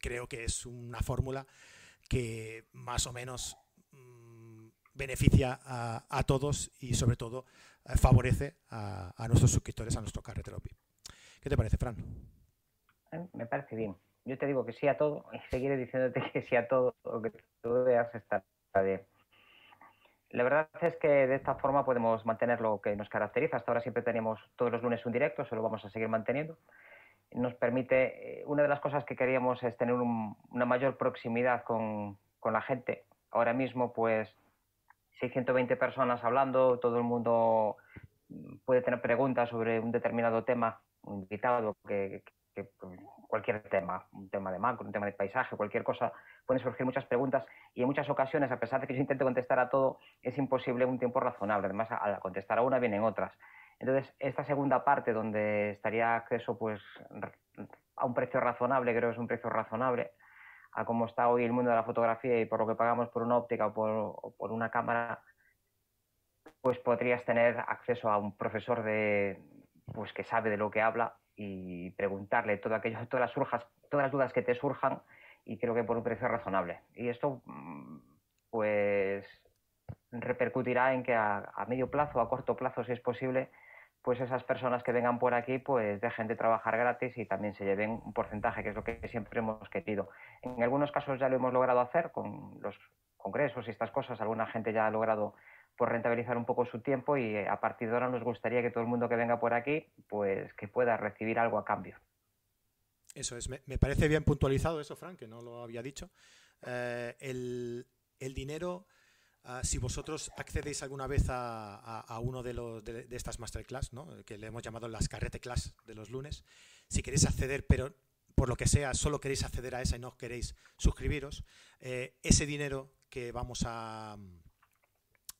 creo que es una fórmula que más o menos mm, beneficia a, todos y sobre todo favorece a, nuestros suscriptores, a nuestro carretero. ¿Qué te parece, Fran? Me parece bien. Yo te digo que sí a todo y seguiré diciéndote que sí a todo, o que tú veas estar bien. La verdad es que de esta forma podemos mantener lo que nos caracteriza. Hasta ahora siempre tenemos todos los lunes un directo, eso lo vamos a seguir manteniendo. Nos permite, eh, una de las cosas que queríamos es tener una mayor proximidad con, con, la gente. Ahora mismo, pues, 620 personas hablando, todo el mundo puede tener preguntas sobre un determinado tema, un invitado que, cualquier tema, un tema de macro, un tema de paisaje, cualquier cosa, pueden surgir muchas preguntas y en muchas ocasiones, a pesar de que yo intento contestar a todo, es imposible un tiempo razonable. Además, al contestar a una vienen otras. Entonces, esta segunda parte, donde estaría acceso pues, a un precio razonable, creo que es un precio razonable, a cómo está hoy el mundo de la fotografía y por lo que pagamos por una óptica o por, o por una cámara, pues podrías tener acceso a un profesor de, pues, que sabe de lo que habla y preguntarle todo aquello, todas, las todas las dudas que te surjan y creo que por un precio razonable. Y esto mm, pues repercutirá en que a, medio plazo, a corto plazo, si es posible, pues esas personas que vengan por aquí pues dejen de trabajar gratis y también se lleven un porcentaje, que es lo que siempre hemos querido. En algunos casos ya lo hemos logrado hacer con los congresos y estas cosas, alguna gente ya ha logrado por rentabilizar un poco su tiempo y eh, a partir de ahora nos gustaría que todo el mundo que venga por aquí, pues que pueda recibir algo a cambio. Eso es, me, parece bien puntualizado eso, Frank, que no lo había dicho. Eh, el, dinero, ah, si vosotros accedéis alguna vez a, uno de, los, de, estas masterclass, ¿no? que le hemos llamado las carrete class de los lunes, si queréis acceder, pero por lo que sea, solo queréis acceder a esa y no queréis suscribiros, eh, ese dinero que vamos a,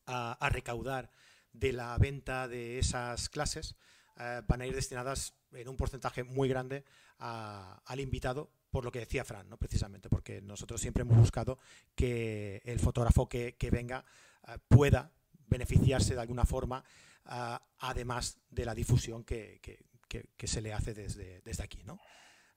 a, recaudar de la venta de esas clases eh, van a ir destinadas en un porcentaje muy grande al invitado, por lo que decía Fran, ¿no? precisamente, porque nosotros siempre hemos buscado que el fotógrafo que, venga eh, pueda beneficiarse de alguna forma, eh, además de la difusión que, se le hace desde, desde aquí. ¿no?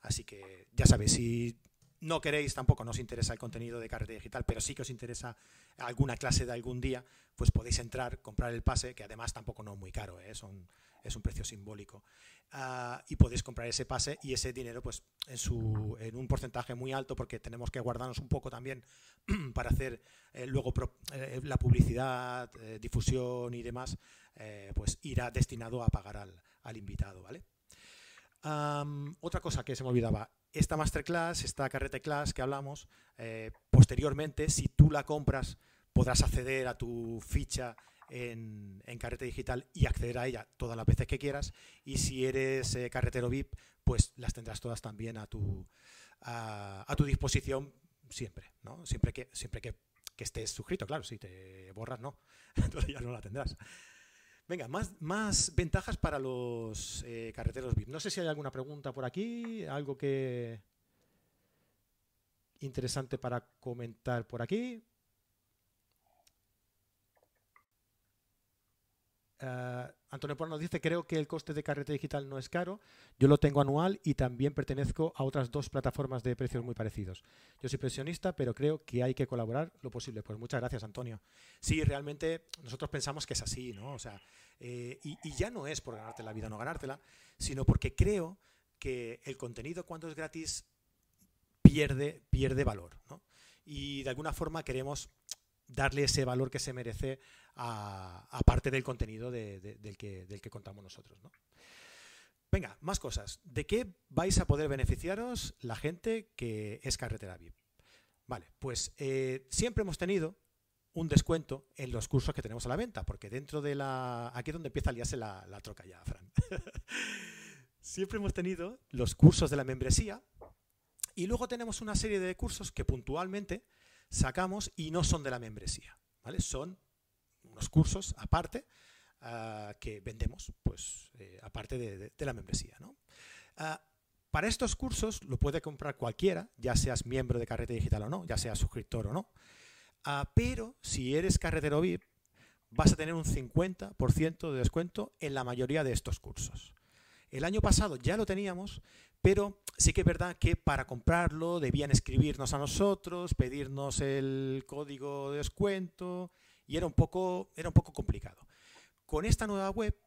Así que ya sabéis, si no queréis, tampoco nos interesa el contenido de carrete digital, pero sí que os interesa alguna clase de algún día, pues podéis entrar, comprar el pase, que además tampoco no es muy caro, ¿eh? es un precio simbólico. Ah, y podéis comprar ese pase y ese dinero pues en, su, en un porcentaje muy alto porque tenemos que guardarnos un poco también *clears throat* para hacer eh, luego eh, la publicidad, difusión y demás, pues irá destinado a pagar al, al invitado, ¿vale? Otra cosa que se me olvidaba, esta masterclass, esta carrete class que hablamos, eh, posteriormente, si tú la compras, podrás acceder a tu ficha en, carrete digital y acceder a ella todas las veces que quieras. Y si eres eh, carretero VIP, pues las tendrás todas también a tu, a, tu disposición siempre, ¿no? Siempre que, siempre que, estés suscrito, claro, si te borras, no, *laughs* entonces ya no la tendrás. Venga, más, ventajas para los eh, carreteros VIP. No sé si hay alguna pregunta por aquí, algo que interesante para comentar por aquí. Uh, Antonio Porno nos dice, creo que el coste de carrete digital no es caro. Yo lo tengo anual y también pertenezco a otras dos plataformas de precios muy parecidos. Yo soy pensionista, pero creo que hay que colaborar lo posible. Pues muchas gracias, Antonio. Sí, realmente nosotros pensamos que es así, ¿no? O sea, eh, y, ya no es por ganarte la vida o no ganártela, sino porque creo que el contenido cuando es gratis pierde, pierde valor, ¿no? Y de alguna forma queremos darle ese valor que se merece a, parte del contenido del, que, del, que, contamos nosotros. ¿no? Venga, más cosas. ¿De qué vais a poder beneficiaros la gente que es carretera VIP? Vale, pues eh, siempre hemos tenido un descuento en los cursos que tenemos a la venta, porque dentro de la... Aquí es donde empieza a liarse la, la troca ya, Fran. *laughs* siempre hemos tenido los cursos de la membresía y luego tenemos una serie de cursos que puntualmente sacamos y no son de la membresía, ¿vale? Son unos cursos aparte ah, que vendemos, pues eh, aparte de, la membresía, ah, para estos cursos lo puede comprar cualquiera, ya seas miembro de Carrete Digital o no, ya seas suscriptor o no, ah, pero si eres carretero VIP vas a tener un 50% de descuento en la mayoría de estos cursos. El año pasado ya lo teníamos, pero sí que es verdad que para comprarlo debían escribirnos a nosotros, pedirnos el código de descuento y era un poco, era un poco complicado. Con esta nueva web,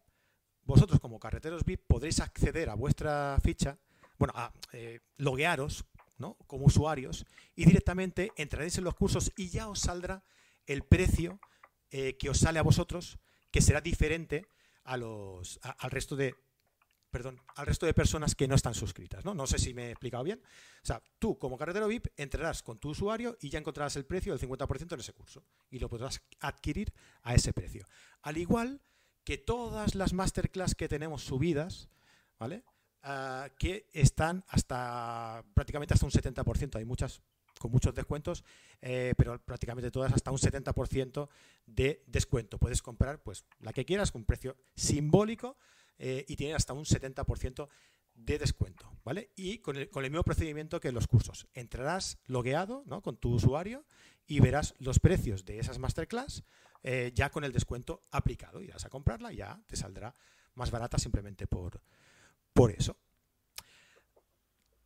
vosotros como carreteros VIP podréis acceder a vuestra ficha, bueno, a eh, loguearos ¿no? como usuarios y directamente entraréis en los cursos y ya os saldrá el precio eh, que os sale a vosotros, que será diferente a los, al resto de perdón, al resto de personas que no están suscritas. ¿no? no sé si me he explicado bien. O sea, tú como carretero VIP entrarás con tu usuario y ya encontrarás el precio del 50% en ese curso y lo podrás adquirir a ese precio. Al igual que todas las masterclass que tenemos subidas, ¿vale? Ah, que están hasta prácticamente hasta un 70%. Hay muchas con muchos descuentos, eh, pero prácticamente todas hasta un 70% de descuento. Puedes comprar pues la que quieras con un precio simbólico eh, y tienen hasta un 70% de descuento, ¿vale? Y con el, mismo procedimiento que en los cursos. Entrarás logueado ¿no? con tu usuario y verás los precios de esas masterclass eh, ya con el descuento aplicado. Irás a comprarla y ya te saldrá más barata simplemente por, por eso.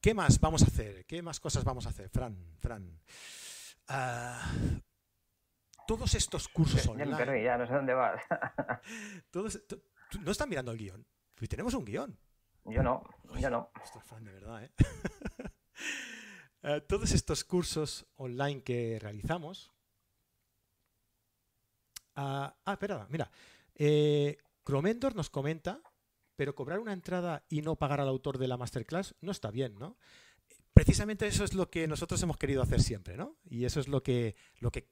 ¿Qué más vamos a hacer? ¿Qué más cosas vamos a hacer, Fran? Fran. Ah, todos estos cursos *laughs* online. Ya, no sé dónde vas. *laughs* todos, no están mirando el guion. Pues tenemos un guion. Yo no, yo no. Esto es fan de verdad, ¿eh? *laughs* ¿eh? todos estos cursos online que realizamos. ah, ah espera, mira. Eh, Cromendor nos comenta, pero cobrar una entrada y no pagar al autor de la masterclass no está bien, ¿no? Precisamente eso es lo que nosotros hemos querido hacer siempre, ¿no? Y eso es lo que, lo que,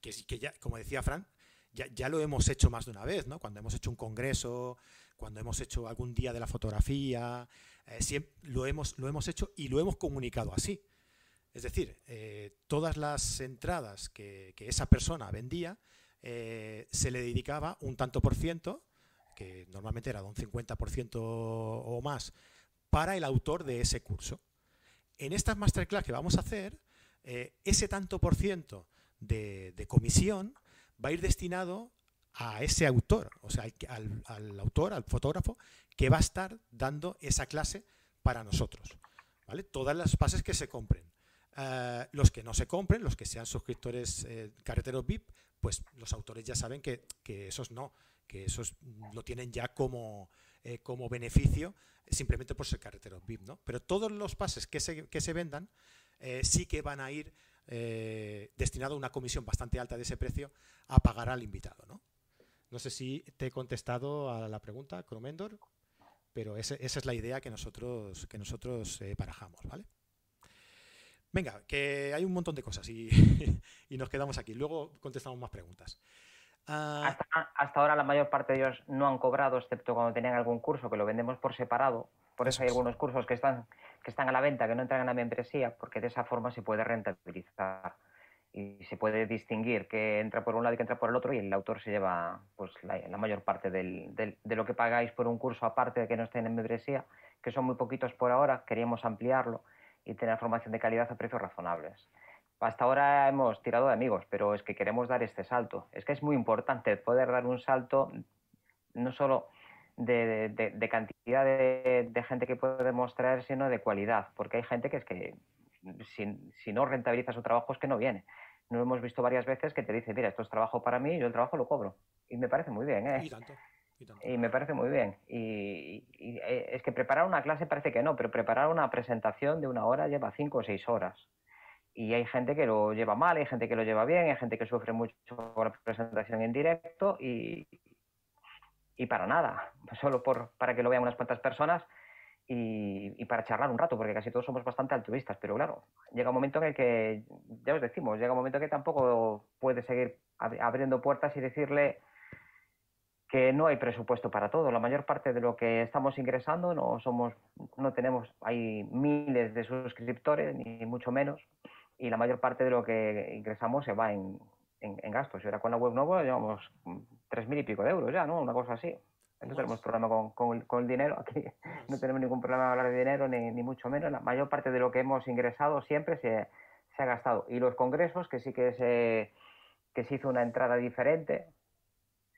que, que ya, como decía Fran, ya, lo hemos hecho más de una vez, ¿no? Cuando hemos hecho un congreso, cuando hemos hecho algún día de la fotografía, eh, lo, hemos, lo hemos hecho y lo hemos comunicado así. Es decir, eh, todas las entradas que, esa persona vendía, eh, se le dedicaba un tanto por ciento, que normalmente era de un 50% o más, para el autor de ese curso. En estas masterclass que vamos a hacer, ese tanto por ciento de, de comisión va a ir destinado a ese autor, o sea, al, autor, al fotógrafo, que va a estar dando esa clase para nosotros. ¿vale? Todas las pases que se compren. Eh, los que no se compren, los que sean suscriptores eh, carreteros VIP, pues los autores ya saben que, esos no, que esos lo tienen ya como, eh, como beneficio simplemente por ser carreteros VIP. ¿no? Pero todos los pases que se, que se vendan sí que van a ir eh, destinado a una comisión bastante alta de ese precio a pagar al invitado. ¿no? no sé si te he contestado a la pregunta, Cromendor, pero esa es la idea que nosotros, que nosotros eh, barajamos. ¿vale? Venga, que hay un montón de cosas y, *laughs* nos quedamos aquí. Luego contestamos más preguntas. Ah, hasta, ahora la mayor parte de ellos no han cobrado, excepto cuando tenían algún curso que lo vendemos por separado. Por eso, hay algunos cursos que están que están a la venta, que no entran en la membresía, porque de esa forma se puede rentabilizar y se puede distinguir que entra por un lado y que entra por el otro y el autor se lleva pues la, mayor parte de lo que pagáis por un curso aparte de que no estén en membresía, que son muy poquitos por ahora, queríamos ampliarlo y tener formación de calidad a precios razonables. Hasta ahora hemos tirado de amigos, pero es que queremos dar este salto. Es que es muy importante poder dar un salto no solo de, cantidad de, gente que puede demostrar, sino de cualidad, porque hay gente que es que si, no rentabiliza su trabajo es que no viene. Nos hemos visto varias veces que te dice, mira, esto es trabajo para mí, yo el trabajo lo cobro. Y me parece muy bien, ¿eh? Y, me parece muy bien. Y, eh, es que preparar una clase parece que no, pero preparar una presentación de una hora lleva cinco o seis horas. Y hay gente que lo lleva mal, hay gente que lo lleva bien, hay gente que sufre mucho por la presentación en directo y, y para nada, solo por, para que lo vean unas cuantas personas y, para charlar un rato, porque casi todos somos bastante altruistas, pero claro, llega un momento en el que, ya os decimos, llega un momento en que tampoco puede seguir abriendo puertas y decirle que no hay presupuesto para todo. La mayor parte de lo que estamos ingresando no somos, no tenemos, hay miles de suscriptores, ni mucho menos, y la mayor parte de lo que ingresamos se va en, en, gastos. Y ahora con la web nueva llevamos tres mil y pico de euros ya, ¿no? Una cosa así. No tenemos problema con, con, el dinero, aquí *laughs* no tenemos ningún problema de hablar de dinero, ni, ni, mucho menos. La mayor parte de lo que hemos ingresado siempre se, se, ha gastado. Y los congresos, que sí que se, que se hizo una entrada diferente,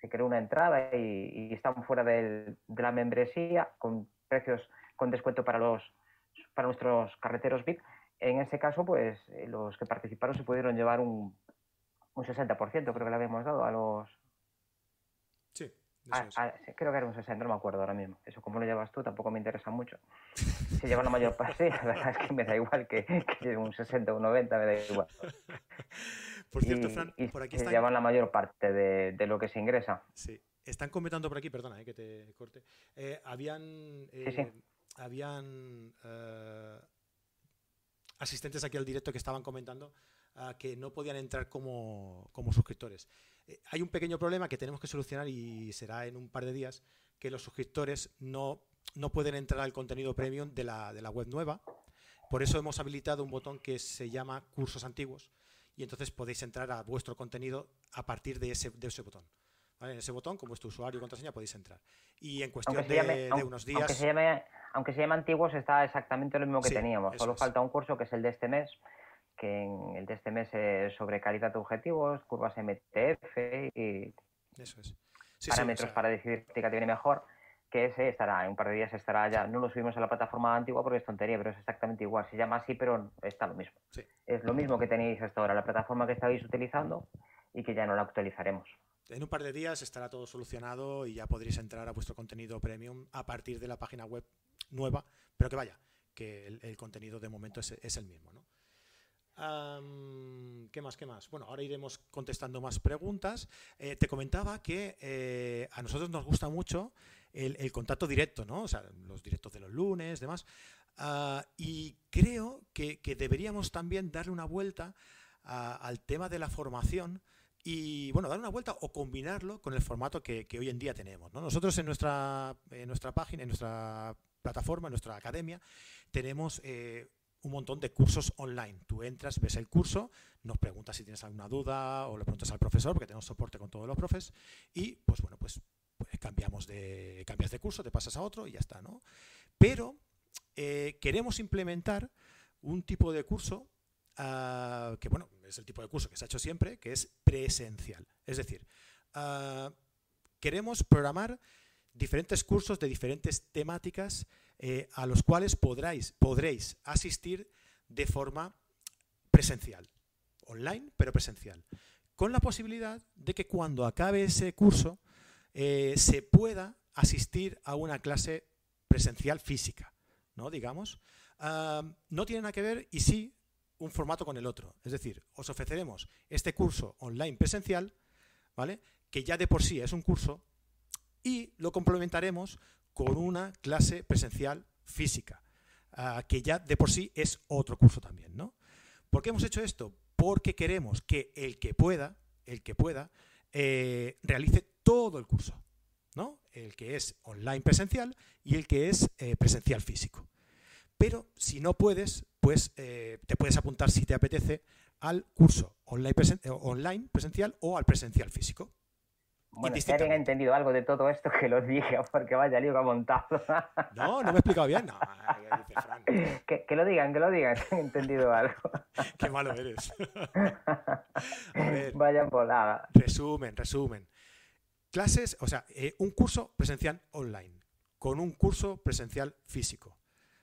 se creó una entrada y, y están fuera del, de la membresía, con precios con descuento para, los, para nuestros carreteros VIP. En ese caso, pues eh, los que participaron se pudieron un 60%, creo que le habíamos dado a los... Sí. creo que era un 60, no me acuerdo ahora mismo. Eso, como lo llevas tú, tampoco me interesa mucho. Si lleva la mayor *laughs* parte, la verdad es que me da igual que, que un 60 o un 90, me da igual. *laughs* Por cierto, Fran, por aquí están... llevan la mayor parte de, de, lo que se ingresa. Sí. Están comentando por aquí, perdona eh, que te corte. Eh, habían. Eh, habían asistentes aquí al directo que estaban comentando que no podían entrar como, suscriptores. Eh, hay un pequeño problema que tenemos que solucionar y será en un par de días, que los suscriptores no, no pueden entrar al contenido premium de la, de la web nueva. Por eso hemos habilitado un botón que se llama cursos antiguos y entonces podéis entrar a vuestro contenido a partir de ese, de ese botón. En ese botón, con vuestro usuario y contraseña, podéis entrar. Y en cuestión de, unos días. Aunque se, llame, aunque se llame antiguos, está exactamente lo mismo que teníamos. Solo falta un curso que es el de este mes, que en el de este mes es sobre calidad de objetivos, curvas MTF y parámetros para decidir qué viene mejor, que ese estará, en un par de días estará ya, no lo subimos a la plataforma antigua porque es tontería, pero es exactamente igual, se llama así, pero está lo mismo. Es lo mismo que tenéis hasta ahora, la plataforma que estáis utilizando y que ya no la actualizaremos. En un par de días estará todo solucionado y ya podréis entrar a vuestro contenido premium a partir de la página web nueva, pero que vaya, que el, contenido de momento es, es el mismo. ¿no? ¿Qué más? ¿Qué más? Bueno, ahora iremos contestando más preguntas. Eh, te comentaba que eh, a nosotros nos gusta mucho el, contacto directo, ¿no? O sea, los directos de los lunes, demás. Ah, y creo que, deberíamos también darle una vuelta al tema de la formación y, bueno, darle una vuelta o combinarlo con el formato que, hoy en día tenemos. Nosotros en nuestra, en nuestra página, en nuestra plataforma, en nuestra academia, tenemos eh, un montón de cursos online. Tú entras, ves el curso, nos preguntas si tienes alguna duda o le preguntas al profesor, porque tenemos soporte con todos los profes, y pues bueno, pues, pues cambiamos de, cambias de curso, te pasas a otro y ya está, ¿no? Pero eh, queremos implementar un tipo de curso ah, que, bueno, es el tipo de curso que se ha hecho siempre, que es presencial. Es decir, ah, queremos programar diferentes cursos de diferentes temáticas eh, a los cuales podréis, podréis asistir de forma presencial, online, pero presencial, con la posibilidad de que cuando acabe ese curso eh, se pueda asistir a una clase presencial física, ¿no? Digamos. no tiene nada que ver y sí un formato con el otro. Es decir, os ofreceremos este curso online presencial, ¿vale? Que ya de por sí es un curso, y lo complementaremos con una clase presencial física, ah, que ya de por sí es otro curso también, ¿no? ¿Por qué hemos hecho esto? Porque queremos que el que pueda, el que pueda, eh, realice todo el curso, ¿no? El que es online presencial y el que es eh, presencial físico. Pero si no puedes, pues eh, te puedes apuntar si te apetece al curso online, online presencial o al presencial físico. Bueno, si alguien ha entendido algo de todo esto, que lo diga, *laughs* porque vaya lío que ha montado. *laughs* No, no me he explicado bien. No, *laughs* que, que, lo digan, que lo digan, que han entendido algo. Qué malo eres. Vaya volada. Resumen, resumen. Clases, o sea, eh, un curso presencial online con un curso presencial físico.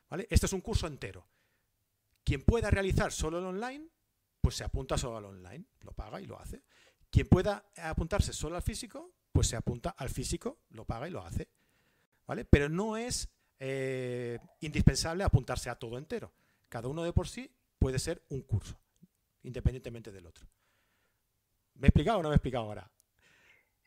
¿vale? Esto es un curso entero. Quien pueda realizar solo el online, pues se apunta solo al online, lo paga y lo hace. Quien pueda apuntarse solo al físico, pues se apunta al físico, lo paga y lo hace. ¿Vale? Pero no es eh, indispensable apuntarse a todo entero. Cada uno de por sí puede ser un curso, independientemente del otro. ¿Me he explicado o no me he explicado ahora?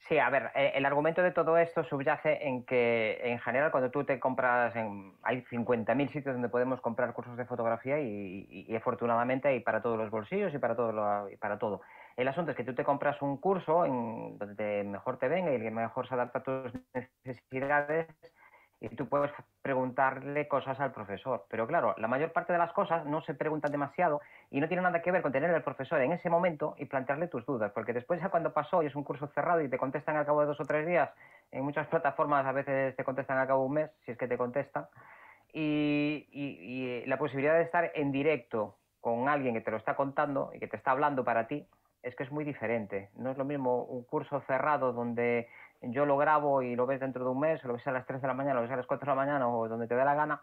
Sí, a ver, eh, el argumento de todo esto subyace en que, en general, cuando tú te compras, en, hay 50.000 sitios donde podemos comprar cursos de fotografía y, afortunadamente hay para todos los bolsillos y para todo, y para todo. El asunto es que tú te compras un curso en donde mejor te venga y el que mejor se adapta a tus necesidades y tú puedes preguntarle cosas al profesor. Pero claro, la mayor parte de las cosas no se preguntan demasiado y no tiene nada que ver con tener al profesor en ese momento y plantearle tus dudas, porque después ya cuando pasó y es un curso cerrado y te contestan al cabo de dos o tres días, en muchas plataformas a veces te contestan al cabo de un mes, si es que te contestan, y, y la posibilidad de estar en directo con alguien que te lo está contando y que te está hablando para ti, es que es muy diferente. No es lo mismo un curso cerrado donde yo lo grabo y lo ves dentro de un mes, o lo ves a las 3 de la mañana, o lo ves a las 4 de la mañana, o donde te dé la gana,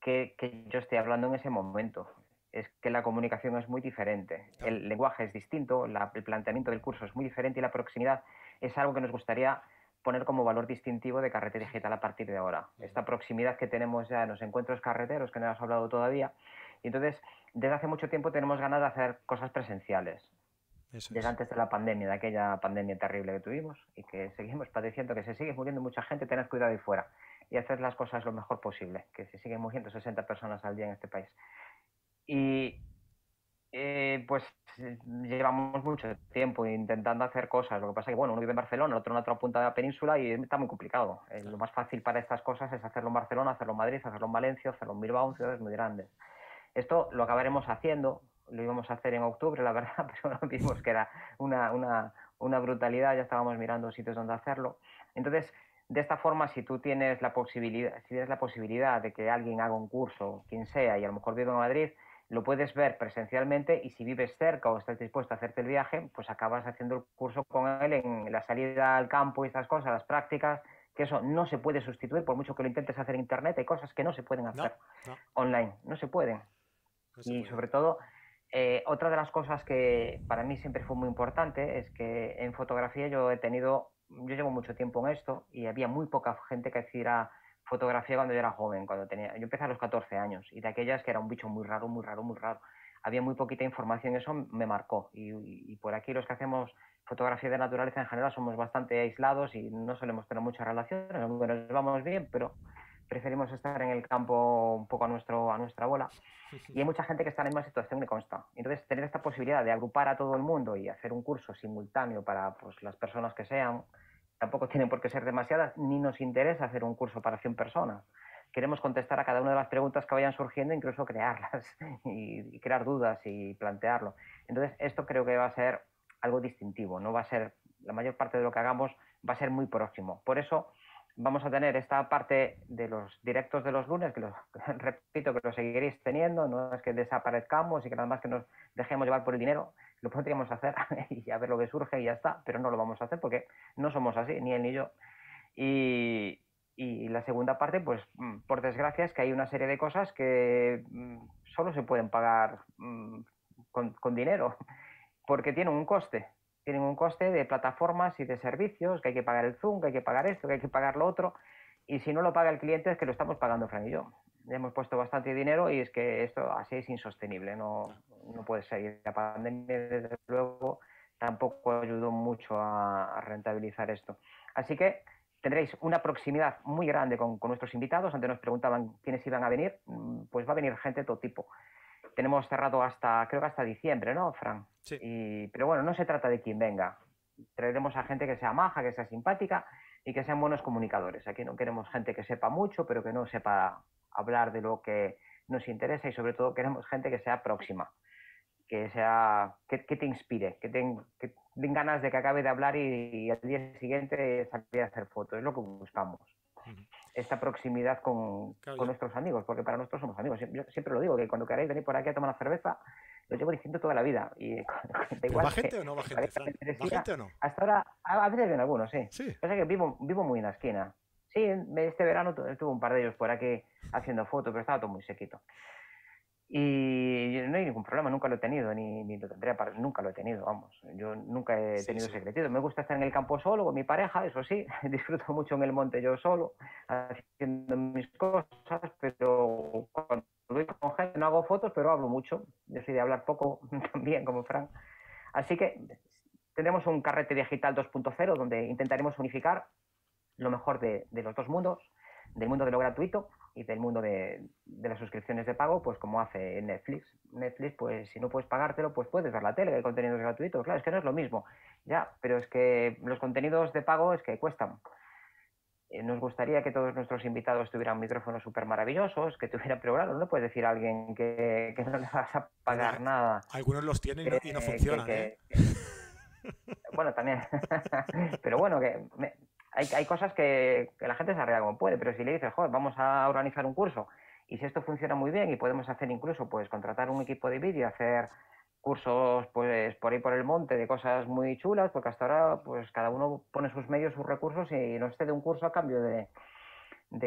que, que yo esté hablando en ese momento. Es que la comunicación es muy diferente. El lenguaje es distinto, el planteamiento del curso es muy diferente y la proximidad es algo que nos gustaría poner como valor distintivo de carretera digital a partir de ahora. Esta proximidad que tenemos ya en los encuentros carreteros, que no has hablado todavía. Y entonces, desde hace mucho tiempo tenemos ganas de hacer cosas presenciales desde antes de la pandemia, de aquella pandemia terrible que tuvimos y que seguimos padeciendo, que se sigue muriendo mucha gente, tened cuidado ahí fuera y hacer las cosas lo mejor posible, que se siguen muriendo 60 personas al día en este país. Y eh, pues llevamos mucho tiempo intentando hacer cosas, lo que pasa es que bueno, uno vive en Barcelona, el otro en otra punta de la península y está muy complicado. Eh, lo más fácil para estas cosas es hacerlo en Barcelona, hacerlo en Madrid, hacerlo en Valencia, hacerlo en Bilbao, ciudades muy grandes. Esto lo acabaremos haciendo lo íbamos a hacer en octubre, la verdad, *laughs* pero vimos que era una, una, una brutalidad, ya estábamos mirando sitios donde hacerlo. Entonces, de esta forma, si tú tienes la posibilidad, si tienes la posibilidad de que alguien haga un curso, quien sea, y a lo mejor vive en Madrid, lo puedes ver presencialmente y si vives cerca o estás dispuesto a hacerte el viaje, pues acabas haciendo el curso con él en la salida al campo y estas cosas, las prácticas, que eso no se puede sustituir por mucho que lo intentes hacer en internet, hay cosas que no se pueden hacer online, no se pueden. y sobre todo eh, otra de las cosas que para mí siempre fue muy importante es que en fotografía yo he tenido, yo llevo mucho tiempo en esto y había muy poca gente que hiciera fotografía cuando yo era joven, cuando tenía, yo empecé a los 14 años y de aquellas que era un bicho muy raro, muy raro, muy raro. Había muy poquita información, eso me marcó y, por aquí los que hacemos fotografía de naturaleza en general somos bastante aislados y no solemos tener muchas relaciones, aunque nos vamos bien, pero preferimos estar en el campo un poco a, nuestro, a nuestra bola. Y hay mucha gente que está en la misma situación, me consta. Entonces, tener esta posibilidad de agrupar a todo el mundo y hacer un curso simultáneo para pues, las personas que sean, tampoco tienen por qué ser demasiadas, ni nos interesa hacer un curso para 100 personas. Queremos contestar a cada una de las preguntas que vayan surgiendo, incluso crearlas *laughs* y, y crear dudas y plantearlo. Entonces, esto creo que va a ser algo distintivo, no va a ser, la mayor parte de lo que hagamos va a ser muy próximo. Por eso, vamos a tener esta parte de los directos de los lunes, que los, *laughs* repito que lo seguiréis teniendo, no es que desaparezcamos y que nada más que nos dejemos llevar por el dinero, lo podríamos hacer *laughs* y a ver lo que surge y ya está, pero no lo vamos a hacer porque no somos así, ni él ni yo. Y, la segunda parte, pues mm, por desgracia, es que hay una serie de cosas que mm, solo se pueden pagar mm, con, dinero, *laughs* porque tienen un coste tienen un coste de plataformas y de servicios, que hay que pagar el Zoom, que hay que pagar esto, que hay que pagar lo otro, y si no lo paga el cliente es que lo estamos pagando Fran y yo. hemos puesto bastante dinero y es que esto así es insostenible, no, no puede seguir. La pandemia, desde luego, tampoco ayudó mucho a, rentabilizar esto. Así que tendréis una proximidad muy grande con, con, nuestros invitados. Antes nos preguntaban quiénes iban a venir, mm, pues va a venir gente de todo tipo tenemos cerrado hasta, creo que hasta diciembre, ¿no, Fran? Sí. pero bueno, no se trata de quien venga. Traeremos a gente que sea maja, que sea simpática y que sean buenos comunicadores. Aquí no queremos gente que sepa mucho, pero que no sepa hablar de lo que nos interesa y sobre todo queremos gente que sea próxima, que sea que, te inspire, que, den ganas de que acabe de hablar y, al día siguiente salir a hacer fotos. Es lo que buscamos. Esta proximidad con, nuestros amigos, porque para nosotros somos amigos. Yo siempre lo digo, que cuando queráis venir por aquí a tomar una cerveza, lo llevo diciendo toda la vida. Y, *laughs* ¿Va gente o no va gente? ¿Va gente o no? Hasta ahora, a, veces ven algunos, sí. sí. Pasa que vivo, vivo muy en la esquina. Sí, este verano tuve un par de ellos por aquí haciendo fotos, pero estaba todo muy sequito. Y no hay ningún problema, nunca lo he tenido, ni, ni lo tendría, para, nunca lo he tenido, vamos. Yo nunca he tenido secretito. Me gusta estar en el campo solo con mi pareja, eso sí, *laughs* disfruto mucho en el monte yo solo, haciendo mis cosas, pero cuando voy con gente no hago fotos, pero hablo mucho. Decidí hablar poco *laughs* también, como Frank. Así que tendremos un carrete digital 2.0 donde intentaremos unificar lo mejor de, los dos mundos, del mundo de lo gratuito y del mundo de, las suscripciones de pago, pues como hace Netflix. Netflix, pues si no puedes pagártelo, pues puedes ver la tele, el contenido es gratuito. Claro, es que no es lo mismo, ya, pero es que los contenidos de pago es que cuestan. Eh, nos gustaría que todos nuestros invitados tuvieran micrófonos súper maravillosos, que tuvieran, pero claro, no puedes decir a alguien que, no le vas a pagar nada. Algunos los tienen y no, funcionan. ¿eh? *laughs* bueno, también. *laughs* pero bueno, que hay, cosas que, la gente se arregla como puede, pero si le dices, joder, vamos a organizar un curso y si esto funciona muy bien y podemos hacer incluso, pues contratar un equipo de vídeo, hacer cursos pues por ahí por el monte de cosas muy chulas, porque hasta ahora pues cada uno pone sus medios, sus recursos y nos cede un curso a cambio de,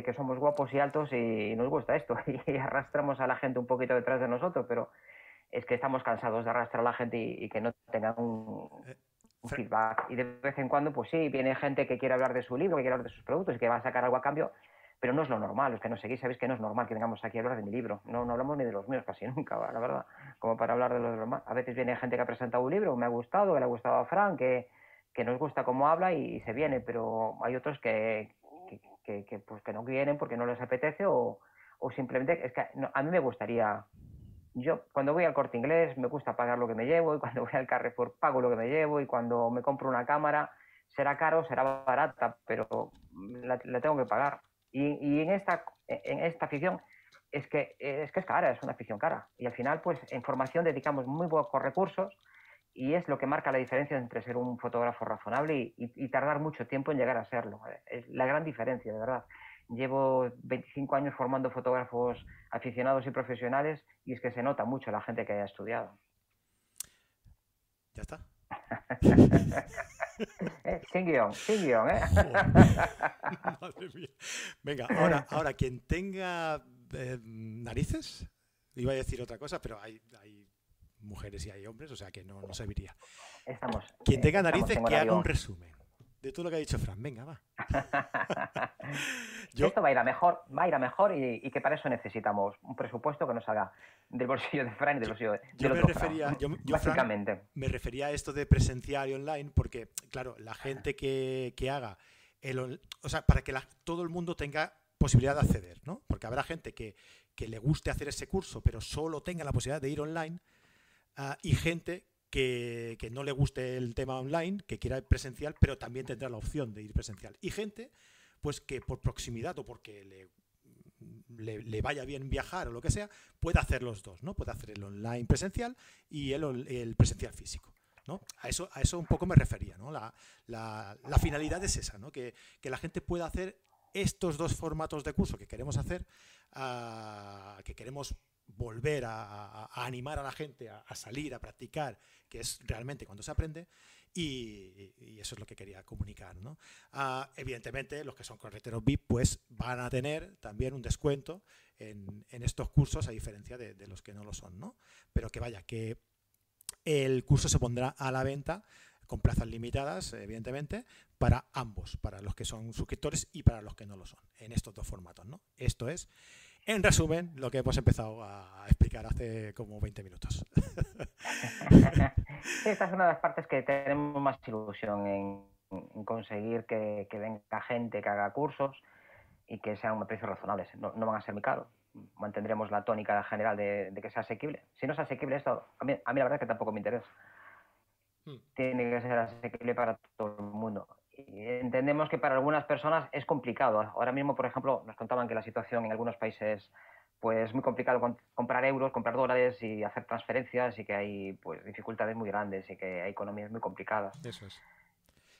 que somos guapos y altos y nos gusta esto *laughs* y arrastramos a la gente un poquito detrás de nosotros, pero es que estamos cansados de arrastrar a la gente y, que no tengan un, eh, feedback. Y de vez en cuando, pues sí, viene gente que quiere hablar de su libro, que quiere hablar de sus productos y que va a sacar algo a cambio, pero no es lo normal. Los que nos seguís sabéis que no es normal que vengamos aquí a hablar de mi libro. No, no hablamos ni de los míos casi nunca, *laughs* la verdad, como para hablar de los demás. A veces viene gente que ha presentado un libro, me ha gustado, que le ha gustado a Frank, que, que nos gusta cómo habla y, se viene, pero hay otros que, que, que, pues que no vienen porque no les apetece o, o simplemente es que a mí me gustaría yo cuando voy al corte inglés me gusta pagar lo que me llevo y cuando voy al Carrefour pago lo que me llevo y cuando me compro una cámara será caro, será barata, pero la, tengo que pagar. Y, en, esta, en esta afición es que, es que es cara, es una afición cara. Y al final, pues en formación dedicamos muy pocos recursos y es lo que marca la diferencia entre ser un fotógrafo razonable y tardar mucho tiempo en llegar a serlo. Es la gran diferencia, de verdad. Llevo 25 años formando fotógrafos aficionados y profesionales y es que se nota mucho la gente que haya estudiado. Ya está. *laughs* eh, sin guion, sin guion, ¿eh? *laughs* Madre mía. Venga, ahora, ahora quien tenga eh, narices, iba a decir otra cosa, pero hay, hay, mujeres y hay hombres, o sea que no, no serviría. Estamos. Quien tenga narices, que haga un resumen de todo lo que ha dicho Fran. Venga, va. *laughs* Esto va a ir a mejor, va a ir a mejor y, que para eso necesitamos un presupuesto que nos haga del bolsillo de Fran y del bolsillo de, yo me refería, yo, básicamente. me refería a esto de presencial y online porque, claro, la gente que, haga el, o sea, para que todo el mundo tenga posibilidad de acceder, ¿no? Porque habrá gente que, le guste hacer ese curso, pero solo tenga la posibilidad de ir online, ah, y gente que, no le guste el tema online, que quiera ir presencial, pero también tendrá la opción de ir presencial. Y gente, pues que por proximidad o porque le, le, vaya bien viajar o lo que sea, puede hacer los dos, ¿no? Puede hacer el online presencial y el, presencial físico. ¿no? A, eso, a eso un poco me refería, ¿no? La, la, finalidad es esa, ¿no? Que, que, la gente pueda hacer estos dos formatos de curso que queremos hacer, uh, que queremos volver a, animar a la gente a, salir, a practicar, que es realmente cuando se aprende, y, eso es lo que quería comunicar. ¿no? Ah, evidentemente, los que son correteros VIP pues van a tener también un descuento en, estos cursos, a diferencia de, los que no lo son. ¿no? Pero que vaya, que el curso se pondrá a la venta con plazas limitadas, evidentemente, para ambos, para los que son suscriptores y para los que no lo son, en estos dos formatos. ¿no? Esto es en resumen, lo que hemos empezado a explicar hace como 20 minutos. *laughs* esta es una de las partes que tenemos más ilusión en, conseguir que, venga gente que haga cursos y que sean a precios razonables. No, van a ser muy caros. Mantendremos la tónica general de, que sea asequible. Si no es asequible esto, a mí, la verdad es que tampoco me interesa. Hmm. Tiene que ser asequible para todo el mundo. Entendemos que para algunas personas es complicado. Ahora mismo, por ejemplo, nos contaban que la situación en algunos países pues muy complicado comprar euros, comprar dólares y hacer transferencias y que hay pues dificultades muy grandes y que hay economías muy complicadas. Eso es.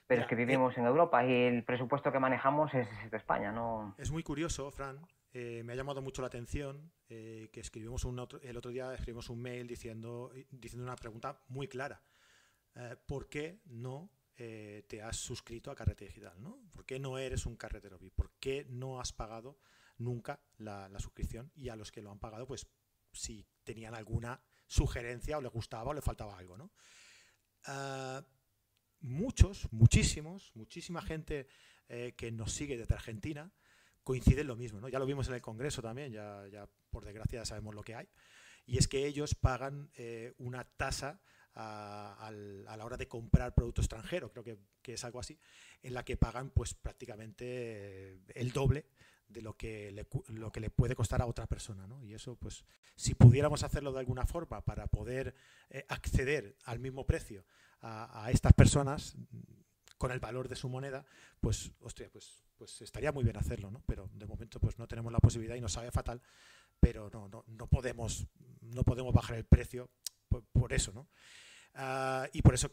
Pero es que vivimos en Europa y el presupuesto que manejamos es de España, ¿no? Es muy curioso, Fran. Eh, me ha llamado mucho la atención eh, que escribimos un el otro día escribimos un mail diciendo, diciendo una pregunta muy clara. Eh, ¿Por qué no te has suscrito a Carrete Digital? ¿no? ¿Por qué no eres un carretero VIP? ¿Por qué no has pagado nunca la, suscripción? Y a los que lo han pagado, pues si tenían alguna sugerencia o les gustaba o les faltaba algo. ¿no? muchos, muchísimos, muchísima gente eh, que nos sigue desde Argentina coincide en lo mismo, ¿no? Ya lo vimos en el Congreso también, ya, ya por desgracia sabemos lo que hay. Y es que ellos pagan eh, una tasa a, la hora de comprar producto extranjero, creo que, es algo así, en la que pagan pues prácticamente eh, el doble de lo que, le, lo que le puede costar a otra persona. ¿no? Y eso, pues, si pudiéramos hacerlo de alguna forma para poder acceder al mismo precio a, estas personas con el valor de su moneda, pues, hostia, pues, pues estaría muy bien hacerlo, ¿no? Pero de momento pues no tenemos la posibilidad y nos sabe fatal, pero no, no, no podemos, no podemos bajar el precio por, eso, ¿no? Ah, y por eso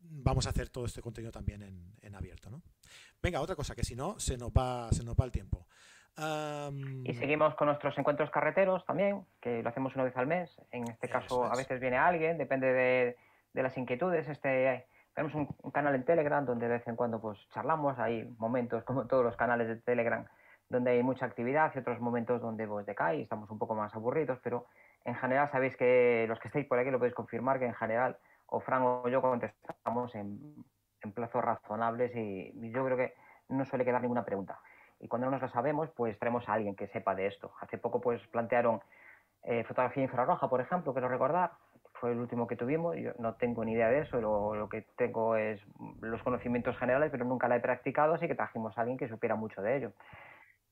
vamos a hacer todo este contenido también en, abierto, ¿no? Venga, otra cosa, que si no, se nos va, se nos va el tiempo. y seguimos con nuestros encuentros carreteros también, que lo hacemos una vez al mes. En este caso, a veces viene alguien, depende de, de las inquietudes. Este, tenemos un, canal en Telegram donde de vez en cuando pues charlamos, hay momentos como todos los canales de Telegram donde hay mucha actividad y otros momentos donde pues decae y estamos un poco más aburridos, pero en general sabéis que los que estáis por aquí lo podéis confirmar que en general o Fran o yo contestamos en, en plazos razonables y, yo creo que no suele quedar ninguna pregunta. Y cuando no nos lo sabemos, pues traemos a alguien que sepa de esto. Hace poco pues plantearon eh, fotografía infrarroja, por ejemplo, quiero recordar, fue el último que tuvimos. Yo no tengo ni idea de eso, lo, lo, que tengo es los conocimientos generales, pero nunca la he practicado, así que trajimos a alguien que supiera mucho de ello.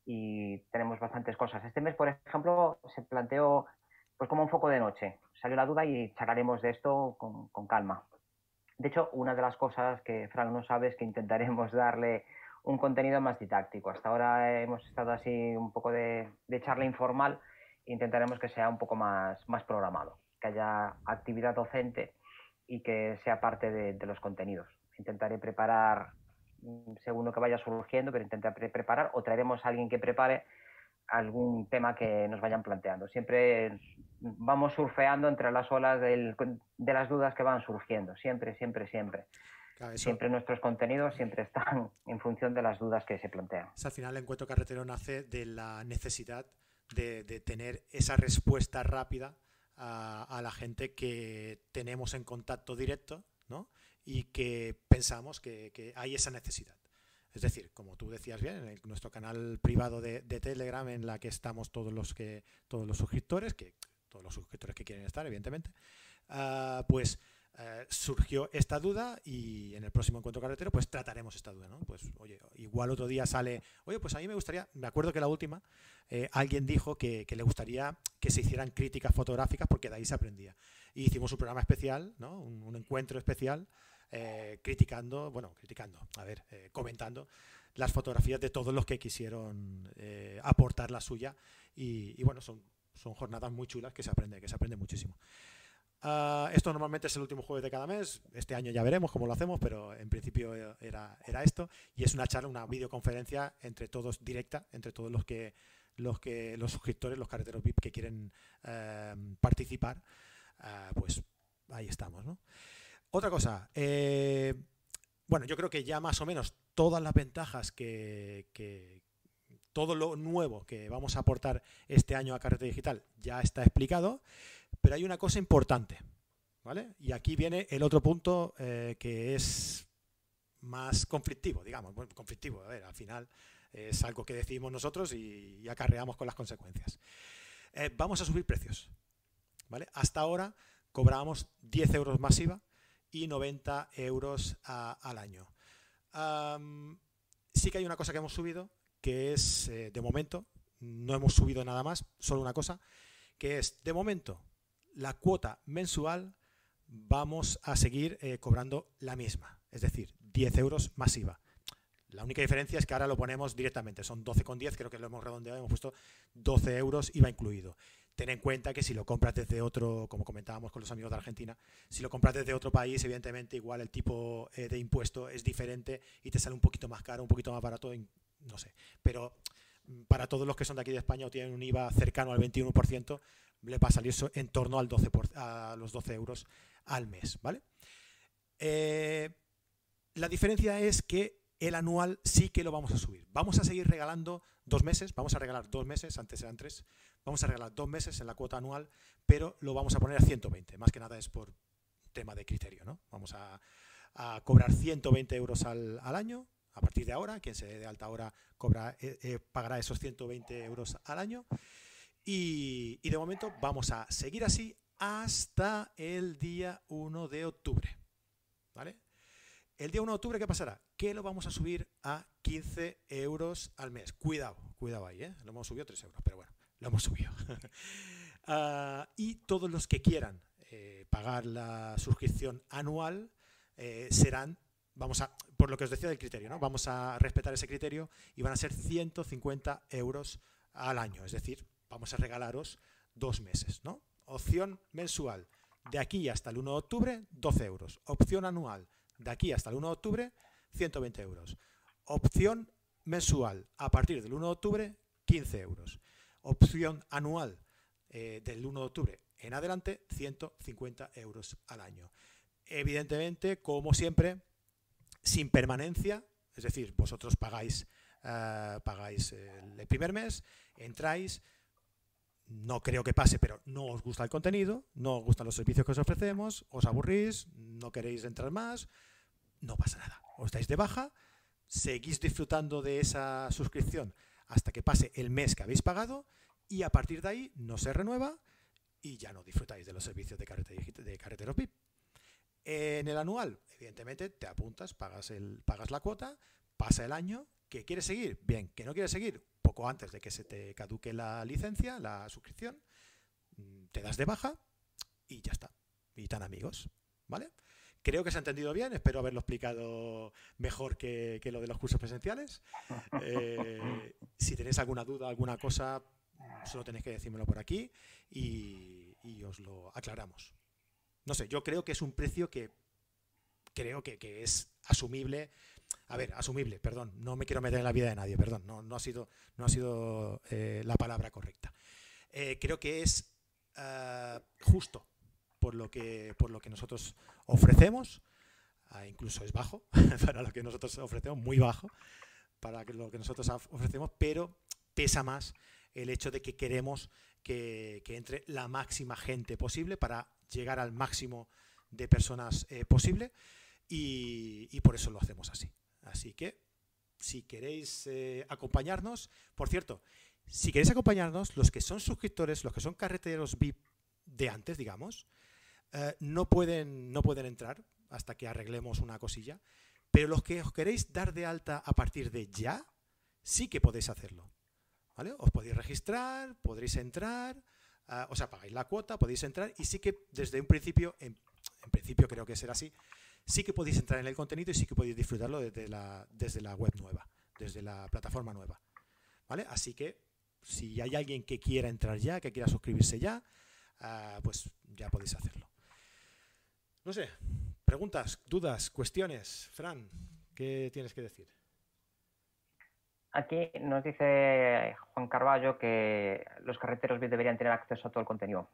Y tenemos bastantes cosas. Este mes, por ejemplo, se planteó pues como un foco de noche. Salió la duda y charlaremos de esto con, con calma. De hecho, una de las cosas que Frank no sabe es que intentaremos *laughs* darle un contenido más didáctico. Hasta ahora hemos estado así un poco de, de charla informal. Intentaremos que sea un poco más, más programado que haya actividad docente y que sea parte de, los contenidos. Intentaré preparar mm, según lo que vaya surgiendo, pero intentaré preparar o traeremos a alguien que prepare algún tema que nos vayan planteando. Siempre vamos surfeando entre las olas de las dudas que van surgiendo, siempre, siempre, siempre. Siempre nuestros contenidos siempre están *laughs* en función de las dudas que se plantean. al final el encuentro carretero nace de la necesidad de, de tener esa respuesta rápida a, la gente que tenemos en contacto directo ¿no? y que pensamos que, hay esa necesidad. Es decir, como tú decías bien, en nuestro canal privado de, Telegram, en la que estamos todos los que todos los suscriptores, que todos los suscriptores que quieren estar, evidentemente, ah, pues eh, surgió esta duda y en el próximo encuentro carretero pues trataremos esta duda, ¿no? Pues oye, igual otro día sale, oye, pues a mí me gustaría, me acuerdo que la última, eh, alguien dijo que, le gustaría que se hicieran críticas fotográficas porque de ahí se aprendía. Y hicimos un programa especial, ¿no? Un, encuentro especial eh, criticando, bueno, criticando, a ver, comentando las fotografías de todos los que quisieron aportar la suya y, bueno, son, son jornadas muy chulas que se aprende, que se aprende muchísimo. Ah, esto normalmente es el último jueves de cada mes. Este año ya veremos cómo lo hacemos, pero en principio era, era esto. Y es una charla, una videoconferencia entre todos, directa, entre todos los que los que los suscriptores, los carreteros VIP que quieren eh, participar. Ah, pues ahí estamos, ¿no? Otra cosa, eh, bueno, yo creo que ya más o menos todas las ventajas que, todo lo nuevo que vamos a aportar este año a Carretera Digital ya está explicado. Pero hay una cosa importante, ¿vale? Y aquí viene el otro punto eh, que es más conflictivo, digamos. Bueno, conflictivo, a ver, al final es algo que decidimos nosotros y, acarreamos con las consecuencias. Eh, vamos a subir precios, ¿vale? Hasta ahora cobrábamos 10 euros masiva y 90 euros al año. sí que hay una cosa que hemos subido, que es, eh, de momento, no hemos subido nada más, solo una cosa, que es, de momento, la cuota mensual vamos a seguir eh, cobrando la misma, es decir, 10 euros masiva. La única diferencia es que ahora lo ponemos directamente, son 12,10, creo que lo hemos redondeado, hemos puesto 12 euros IVA incluido. Ten en cuenta que si lo compras desde otro, como comentábamos con los amigos de Argentina, si lo compras desde otro país, evidentemente igual el tipo eh, de impuesto es diferente y te sale un poquito más caro, un poquito más barato, no sé. Pero mm, para todos los que son de aquí de España o tienen un IVA cercano al 21%, le va a salir en torno al 12 a los 12 euros al mes, ¿vale? Eh, la diferencia es que el anual sí que lo vamos a subir. Vamos a seguir regalando dos meses, vamos a regalar dos meses, antes eran tres, vamos a regalar dos meses en la cuota anual, pero lo vamos a poner a 120. Más que nada es por tema de criterio, ¿no? Vamos a, cobrar 120 euros al, año. A partir de ahora, quien se dé de alta ahora eh, eh, pagará esos 120 euros al año. Y, y de momento vamos a seguir así hasta el día 1 de octubre. ¿Vale? El día 1 de octubre, ¿qué pasará? Que lo vamos a subir a 15 euros al mes. Cuidado, cuidado ahí, ¿eh? Lo hemos subido a 3 euros, pero bueno, lo hemos subido. *laughs* Ah, y todos los que quieran eh, pagar la suscripción anual eh, serán, vamos a, por lo que os decía del criterio, ¿no? Vamos a respetar ese criterio y van a ser 150 euros al año. Es decir, vamos a regalaros dos meses, ¿no? Opción mensual. De aquí hasta el 1 de octubre, 12 euros. Opción anual de aquí hasta el 1 de octubre, 120 euros. Opción mensual a partir del 1 de octubre, 15 euros. Opción anual eh, del 1 de octubre en adelante, 150 euros al año. Evidentemente, como siempre, sin permanencia, es decir, vosotros pagáis, eh, pagáis el primer mes, entráis, no creo que pase, pero no os gusta el contenido, no os gustan los servicios que os ofrecemos, os aburrís, no queréis entrar más, no pasa nada. Os dais de baja, seguís disfrutando de esa suscripción hasta que pase el mes que habéis pagado y a partir de ahí no se renueva y ya no disfrutáis de los servicios de, carretera, de VIP. En el anual, evidentemente, te apuntas, pagas, el, pagas la cuota, pasa el año, ¿que quieres seguir? Bien, que no quieres seguir, poco antes de que se te caduque la licencia, la suscripción, mm, te das de baja y ya está. Y tan amigos, ¿vale? Creo que se ha entendido bien, espero haberlo explicado mejor que, lo de los cursos presenciales. Eh, si tenéis alguna duda, alguna cosa, solo tenéis que decírmelo por aquí y, os lo aclaramos. No sé, yo creo que es un precio que creo que, es asumible. A ver, asumible, perdón, no me quiero meter en la vida de nadie, perdón, no, ha sido, no ha sido eh, la palabra correcta. Eh, creo que es justo por lo que, por lo que nosotros ofrecemos. Ah, incluso es bajo *laughs* para lo que nosotros ofrecemos, muy bajo para lo que nosotros ofrecemos, pero pesa más el hecho de que queremos que, entre la máxima gente posible para llegar al máximo de personas eh, posible y, por eso lo hacemos así. Así que si queréis eh, acompañarnos, por cierto, si queréis acompañarnos, los que son suscriptores, los que son carreteros VIP de antes, digamos, eh, no, pueden, no pueden entrar hasta que arreglemos una cosilla, pero los que os queréis dar de alta a partir de ya, sí que podéis hacerlo. ¿vale? Os podéis registrar, podréis entrar, uh, o sea, pagáis la cuota, podéis entrar y sí que desde un principio, en, principio creo que será así, sí que podéis entrar en el contenido y sí que podéis disfrutarlo desde la, desde la web nueva, desde la plataforma nueva. ¿Vale? Así que si hay alguien que quiera entrar ya, que quiera suscribirse ya, uh, pues ya podéis hacerlo. No sé, preguntas, dudas, cuestiones. Fran, ¿qué tienes que decir? Aquí nos dice Juan Carballo que los carreteros deberían tener acceso a todo el contenido.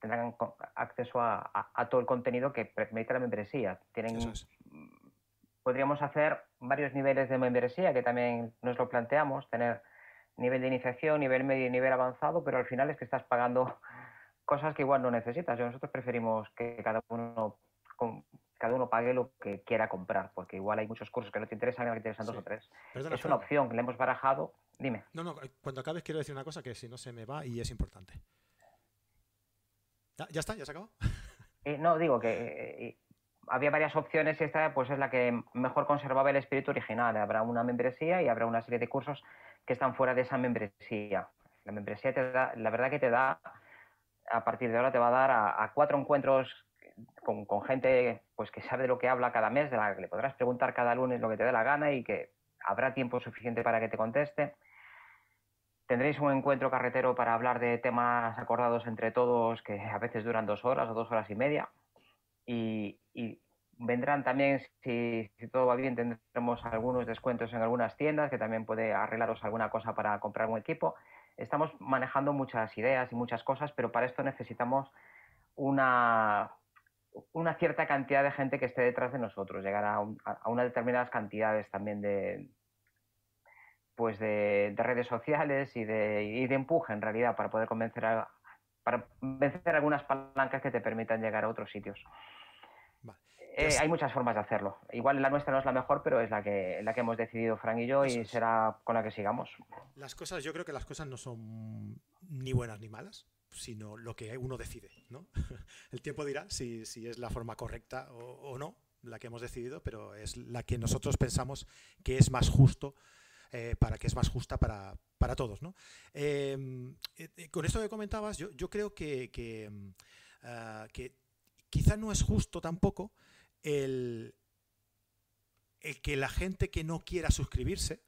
Tendrán acceso a, todo el contenido que permite la membresía. Tienen, Podríamos hacer varios niveles de membresía, que también nos lo planteamos, tener nivel de iniciación, nivel medio y nivel avanzado, pero al final es que estás pagando cosas que igual no necesitas. Nosotros preferimos que cada uno cada uno pague lo que quiera comprar, porque igual hay muchos cursos que no te interesan y que te interesan dos o tres. es una opción que le hemos barajado. Dime. No, no, cuando acabes quiero decir una cosa que si no se me va y es importante. ¿Ya, está? ¿Ya se acabó? *laughs* Eh, no, digo que eh, había varias opciones y esta pues es la que mejor conservaba el espíritu original. Habrá una membresía y habrá una serie de cursos que están fuera de esa membresía. La membresía te da, la verdad que te da a partir de ahora te va a dar a, cuatro encuentros con, gente pues que sabe de lo que habla cada mes, de la que le podrás preguntar cada lunes lo que te dé la gana y que habrá tiempo suficiente para que te conteste. Tendréis un encuentro carretero para hablar de temas acordados entre todos que a veces duran dos horas o dos horas y media. Y, vendrán también, si, todo va bien, tendremos algunos descuentos en algunas tiendas que también puede arreglaros alguna cosa para comprar un equipo. Estamos manejando muchas ideas y muchas cosas, pero para esto necesitamos una, una cierta cantidad de gente que esté detrás de nosotros, llegar a, a unas determinadas cantidades también de, pues de, redes sociales y de, y de, empuje en realidad para poder convencer a, para vencer algunas palancas que te permitan llegar a otros sitios. Eh, hay muchas formas de hacerlo. Igual la nuestra no es la mejor, pero es la que, la que hemos decidido Frank y yo y será con la que sigamos. Las cosas, yo creo que las cosas no son ni buenas ni malas, sino lo que uno decide. ¿no? *laughs* El tiempo dirá si, si es la forma correcta o, o, no, la que hemos decidido, pero es la que nosotros pensamos que es más justo eh, para que es más justa para, todos. ¿no? Em, eh, con esto que comentabas, yo, creo que, que, ah, que, quizá no es justo tampoco el, el, que la gente que no quiera suscribirse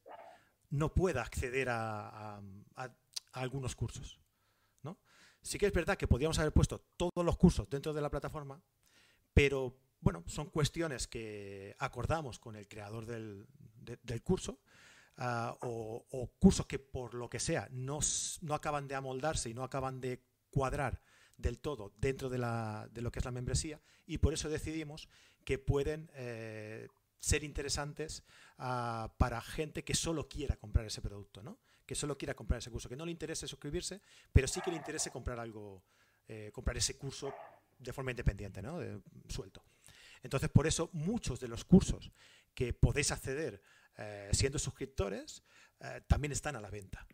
no pueda acceder a, algunos cursos. ¿no? Sí que es verdad que podríamos haber puesto todos los cursos dentro de la plataforma, pero bueno, son cuestiones que acordamos con el creador del, del curso Ah, o, cursos que por lo que sea no, no, acaban de amoldarse y no acaban de cuadrar del todo dentro de, la, de lo que es la membresía y por eso decidimos que pueden eh, ser interesantes ah, para gente que solo quiera comprar ese producto, ¿no? que solo quiera comprar ese curso, que no le interese suscribirse, pero sí que le interese comprar algo, eh, comprar ese curso de forma independiente, ¿no? suelto. Entonces, por eso muchos de los cursos que podéis acceder eh, siendo suscriptores, también están a la venta.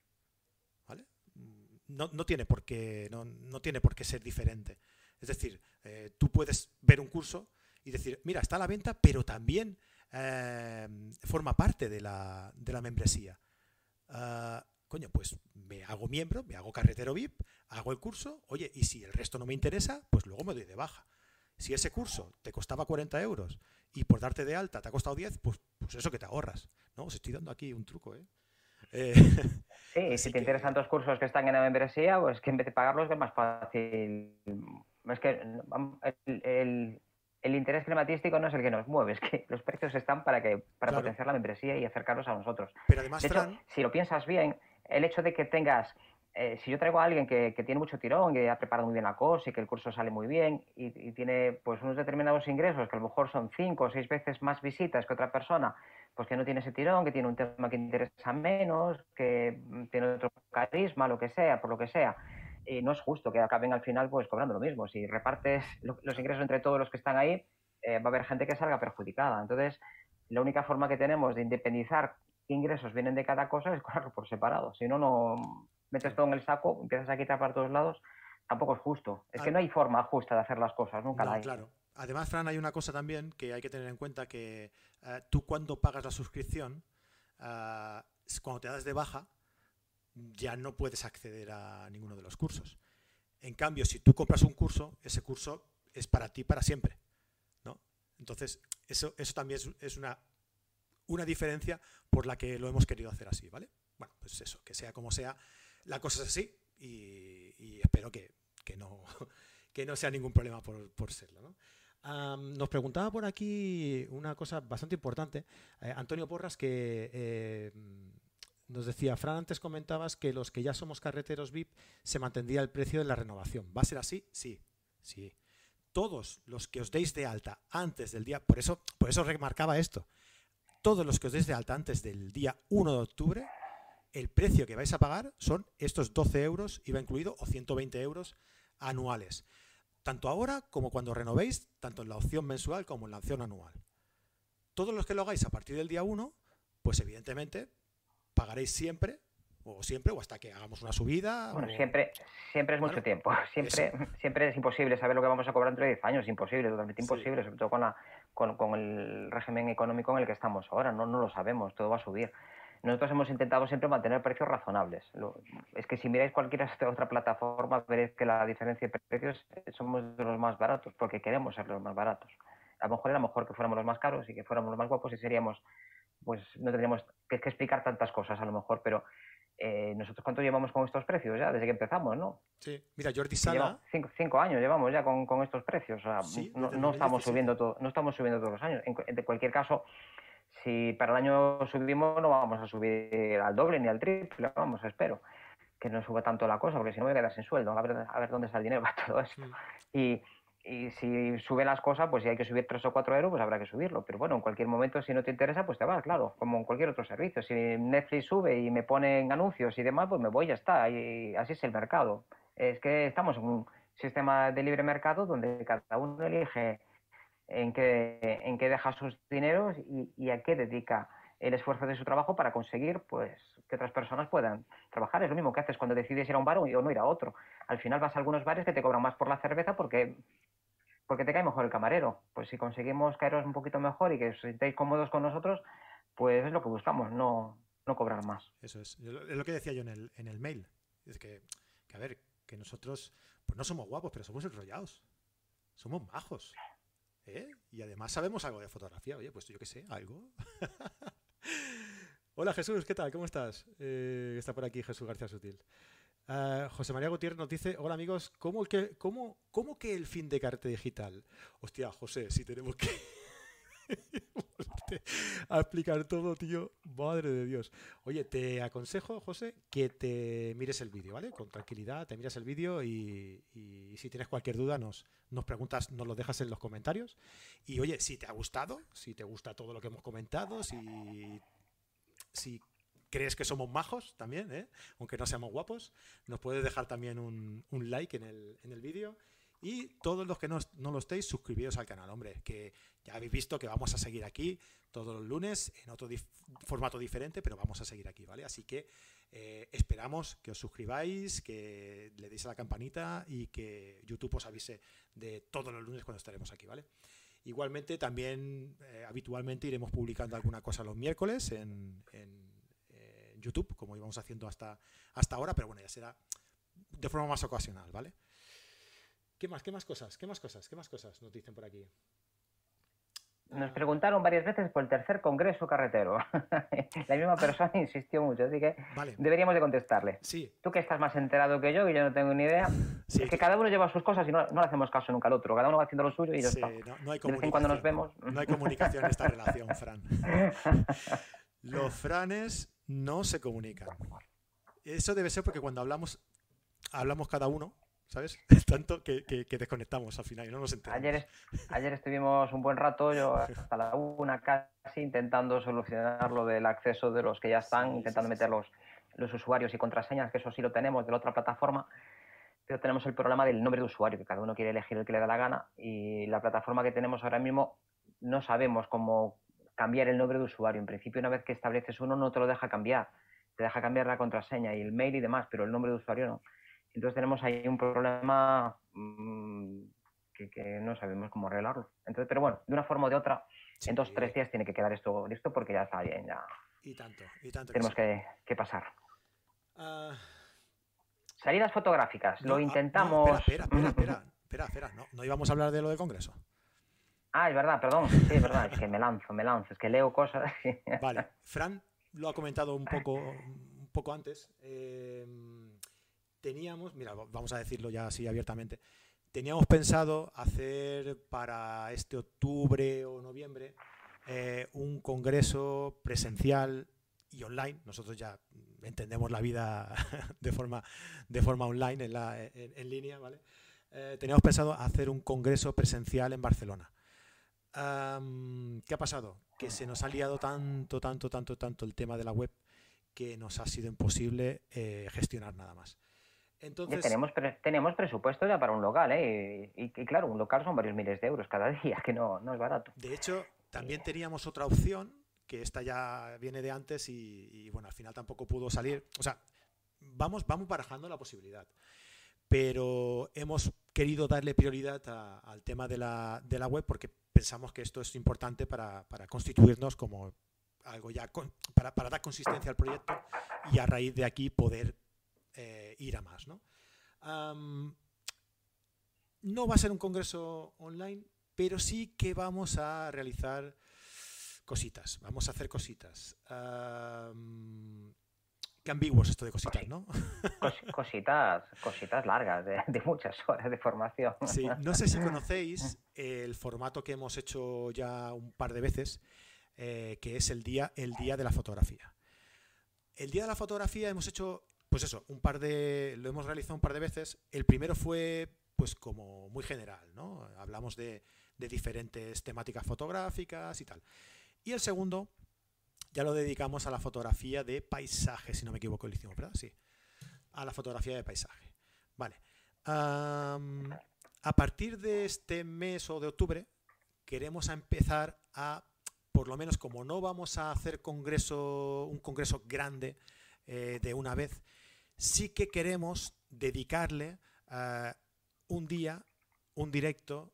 ¿vale? No, tiene por qué, no, tiene por qué ser diferente. Es decir, tú puedes ver un curso y decir, mira, está a la venta, pero también forma parte de la, de la membresía. Ah, coño, pues me hago miembro, me hago carretero VIP, hago el curso, oye, y si el resto no me interesa, pues luego me doy de baja. Si ese curso te costaba 40 euros y por darte de alta te ha costado 10, pues, pues eso que te ahorras. ¿no? Os estoy dando aquí un truco, ¿eh? eh sí, *laughs* si te interesan tus cursos que están en la membresía, pues que en vez de pagarlos es más fácil. Es que el, interés climatístico no es el que nos mueve, *laughs* es que los precios están para que para potenciar la membresía y acercarlos a nosotros. Pero además, de hecho, si lo piensas bien, el hecho de que tengas eh, si yo traigo a alguien que, tiene mucho tirón, que ha preparado muy bien la cosa y que el curso sale muy bien y, tiene pues unos determinados ingresos que a lo mejor son cinco o seis veces más visitas que otra persona, pues que no tiene ese tirón, que tiene un tema que interesa menos, que tiene otro carisma, lo que sea, por lo que sea, y no es justo que acaben al final pues cobrando lo mismo. Si repartes los ingresos entre todos los que están ahí, eh, va a haber gente que salga perjudicada. Entonces, la única forma que tenemos de independizar qué ingresos vienen de cada cosa es *laughs* cobrarlo por separado. Si no, no metes todo en el saco, empiezas a quitar para todos lados, tampoco es justo. Es que no hay forma justa de hacer las cosas, nunca la hay. Claro. Además, Fran, hay una cosa también que hay que tener en cuenta que eh, tú cuando pagas la suscripción, eh, cuando te das de baja, ya no puedes acceder a ninguno de los cursos. En cambio, si tú compras un curso, ese curso es para ti para siempre. ¿no? Entonces, eso, eso también es, una, una diferencia por la que lo hemos querido hacer así, ¿vale? Bueno, pues eso, que sea como sea, la cosa es así y, espero que, no, *laughs* que no sea ningún problema por, serlo. nos preguntaba por aquí una cosa bastante importante. Eh, Antonio Porras que eh, nos decía, Fran, antes comentabas que los que ya somos carreteros VIP se mantendría el precio de la renovación. ¿Va a ser así? Sí, sí. Todos los que os deis de alta antes del día, por eso, por eso remarcaba esto, todos los que os deis de alta antes del día 1 de octubre el precio que vais a pagar son estos 12 euros, IVA incluido, o 120 euros anuales. Tanto ahora como cuando renovéis, tanto en la opción mensual como en la opción anual. Todos los que lo hagáis a partir del día 1, pues evidentemente pagaréis siempre, o siempre, o hasta que hagamos una subida. Bueno, siempre, siempre es mucho tiempo. *laughs* Siempre, *laughs* siempre es imposible saber lo que vamos a cobrar dentro de 10 años. Imposible, totalmente imposible, sobre todo con, la, con, con, el régimen económico en el que estamos ahora. No, no lo sabemos, todo va a subir. Nosotros hemos intentado siempre mantener precios razonables. es que si miráis cualquier *laughs* otra plataforma, veréis que la diferencia de precios somos de los más baratos, porque queremos ser los más baratos. A lo mejor era mejor que fuéramos los más caros y que fuéramos los más guapos y seríamos pues no tendríamos que, explicar tantas cosas a lo mejor, pero eh, nosotros cuánto llevamos con estos precios ya, desde que empezamos, ¿no? Sí, mira, Jordi Sala... Cinco, años llevamos ya con, estos precios, no, estamos subiendo todo, no estamos subiendo todos los años. En, de cualquier caso, si para el año subimos, no vamos a subir al doble ni al triple, vamos, espero que no suba tanto la cosa, porque si no me voy a quedar sin sueldo, a ver, a ver dónde está el dinero para todo esto. Y, y si sube las cosas, pues si hay que subir 3 o 4 euros, pues habrá que subirlo. Pero bueno, en cualquier momento, si no te interesa, pues te vas, claro, como en cualquier otro servicio. Si Netflix sube y me ponen anuncios y demás, pues me voy, ya está. Y así es el mercado. Es que estamos en un sistema de libre mercado donde cada uno elige en qué, en qué deja sus dineros y, y a qué dedica el esfuerzo de su trabajo para conseguir pues que otras personas puedan trabajar. Es lo mismo que haces cuando decides ir a un bar o no ir a otro. Al final vas a algunos bares que te cobran más por la cerveza porque porque te cae mejor el camarero. Pues si conseguimos caeros un poquito mejor y que os sintáis cómodos con nosotros, pues es lo que buscamos, no, no cobrar más. Eso es. Es lo que decía yo en el, en el mail. Es que, que, a ver, que nosotros pues no somos guapos, pero somos enrollados. Somos majos. ¿eh? Y además sabemos algo de fotografía. Oye, pues yo qué sé, algo. *laughs* Hola Jesús, ¿qué tal? ¿Cómo estás? Eh, está por aquí Jesús García Sutil. Ah, José María Gutiérrez nos dice, hola amigos, ¿cómo que, cómo, el fin de Carte Digital? Hostia, José, si tenemos que *laughs* a explicar todo, tío, madre de Dios. Oye, te aconsejo, José, que te mires el vídeo, ¿vale? Con tranquilidad, te miras el vídeo y, si tienes cualquier duda nos, nos preguntas, nos lo dejas en los comentarios. Y oye, si te ha gustado, si te gusta todo lo que hemos comentado, si, si crees que somos majos también, ¿eh? aunque no seamos guapos, nos puedes dejar también un, like en el, en el vídeo. Y todos los que no, no, lo estéis, suscribíos al canal, hombre, que ya habéis visto que vamos a seguir aquí todos los lunes en otro formato diferente, pero vamos a seguir aquí, ¿vale? Así que eh, esperamos que os suscribáis, que le deis a la campanita y que YouTube os avise de todos los lunes cuando estaremos aquí, ¿vale? Igualmente, también eh, habitualmente iremos publicando alguna cosa los miércoles en YouTube, como íbamos haciendo hasta, hasta ahora, pero bueno, ya será de forma más ocasional, ¿vale? ¿Qué más? ¿Qué más cosas? ¿Qué más cosas? ¿Qué más cosas nos dicen por aquí? Nos preguntaron varias veces por el tercer congreso carretero. *laughs* La misma persona *laughs* insistió mucho, así que deberíamos de contestarle. Sí. Tú que estás más enterado que yo, que yo no tengo ni idea, *laughs* es que cada uno lleva sus cosas y no, le hacemos caso nunca al otro. Cada uno va haciendo lo suyo y ya está. No, hay de vez en cuando nos vemos. No hay comunicación en esta relación, Fran. Los franes no se comunican. Eso debe ser porque cuando hablamos, hablamos cada uno, ¿sabes? *laughs* Tanto que, desconectamos al final y no nos enteramos. Ayer, ayer estuvimos un buen rato, yo hasta la una casi, intentando solucionar lo del acceso de los que ya están, intentando meter los, los usuarios y contraseñas, que eso sí lo tenemos de la otra plataforma, pero tenemos el problema del nombre de usuario, que cada uno quiere elegir el que le da la gana, y la plataforma que tenemos ahora mismo no sabemos cómo cambiar el nombre de usuario. En principio, una vez que estableces uno, no te lo deja cambiar. Te deja cambiar la contraseña y el mail y demás, pero el nombre de usuario no. Entonces tenemos ahí un problema mm, que, no sabemos cómo arreglarlo. Entonces, pero bueno, de una forma o de otra, en dos o tres días tiene que quedar esto listo porque ya está bien. Ya y tanto, y tanto. Tenemos que, pasar. Ah. Salidas fotográficas, lo ah, intentamos. espera, espera, espera, *laughs* espera, espera, no, no íbamos a hablar de lo del Congreso. Ah, es verdad, perdón. Sí, es verdad. Es que me lanzo, me lanzo. Es que leo cosas. *laughs* Vale. Fran lo ha comentado un poco, un poco antes. Em, teníamos, mira, vamos a decirlo ya así abiertamente. Teníamos pensado hacer para este octubre o noviembre eh, un congreso presencial y online. Nosotros ya entendemos la vida *laughs* de forma, de forma online, en, la, en, línea, ¿vale? Eh, teníamos pensado hacer un congreso presencial en Barcelona. ¿Qué ha pasado? Que se nos ha liado tanto, tanto, tanto, tanto el tema de la web que nos ha sido imposible eh, gestionar nada más. Entonces, tenemos, tenemos presupuesto ya para un local, ¿eh? Y, claro, un local son varios miles de euros cada *laughs* día, que no, no es barato. De hecho, también teníamos otra opción, que esta ya viene de antes y, y, bueno, al final tampoco pudo salir. O sea, vamos, vamos barajando la posibilidad pero hemos querido darle prioridad al tema de la, de la, web porque pensamos que esto es importante para, para constituirnos como algo ya, para, para, dar consistencia al proyecto y a raíz de aquí poder eh, ir a más. ¿no? no va a ser un congreso online, pero sí que vamos a realizar cositas, vamos a hacer cositas. Qué ambiguos esto de cositas, ¿no? cositas, cositas largas, de, muchas horas de formación. Sí, no sé si *laughs* conocéis el formato que hemos hecho ya un par de veces, eh, que es el día, el día de la fotografía. El día de la fotografía hemos hecho, pues eso, un par de, lo hemos realizado un par de veces. El primero fue, pues como muy general, ¿no? Hablamos de, de diferentes temáticas fotográficas y tal. Y el segundo ya lo dedicamos a la fotografía de paisaje, si no me equivoco, lo hicimos, ¿verdad? Sí. A la fotografía de paisaje. Vale. a partir de este mes o de octubre, queremos empezar a, por lo menos como no vamos a hacer congreso, un congreso grande eh, de una vez, sí que queremos dedicarle eh, un día, un directo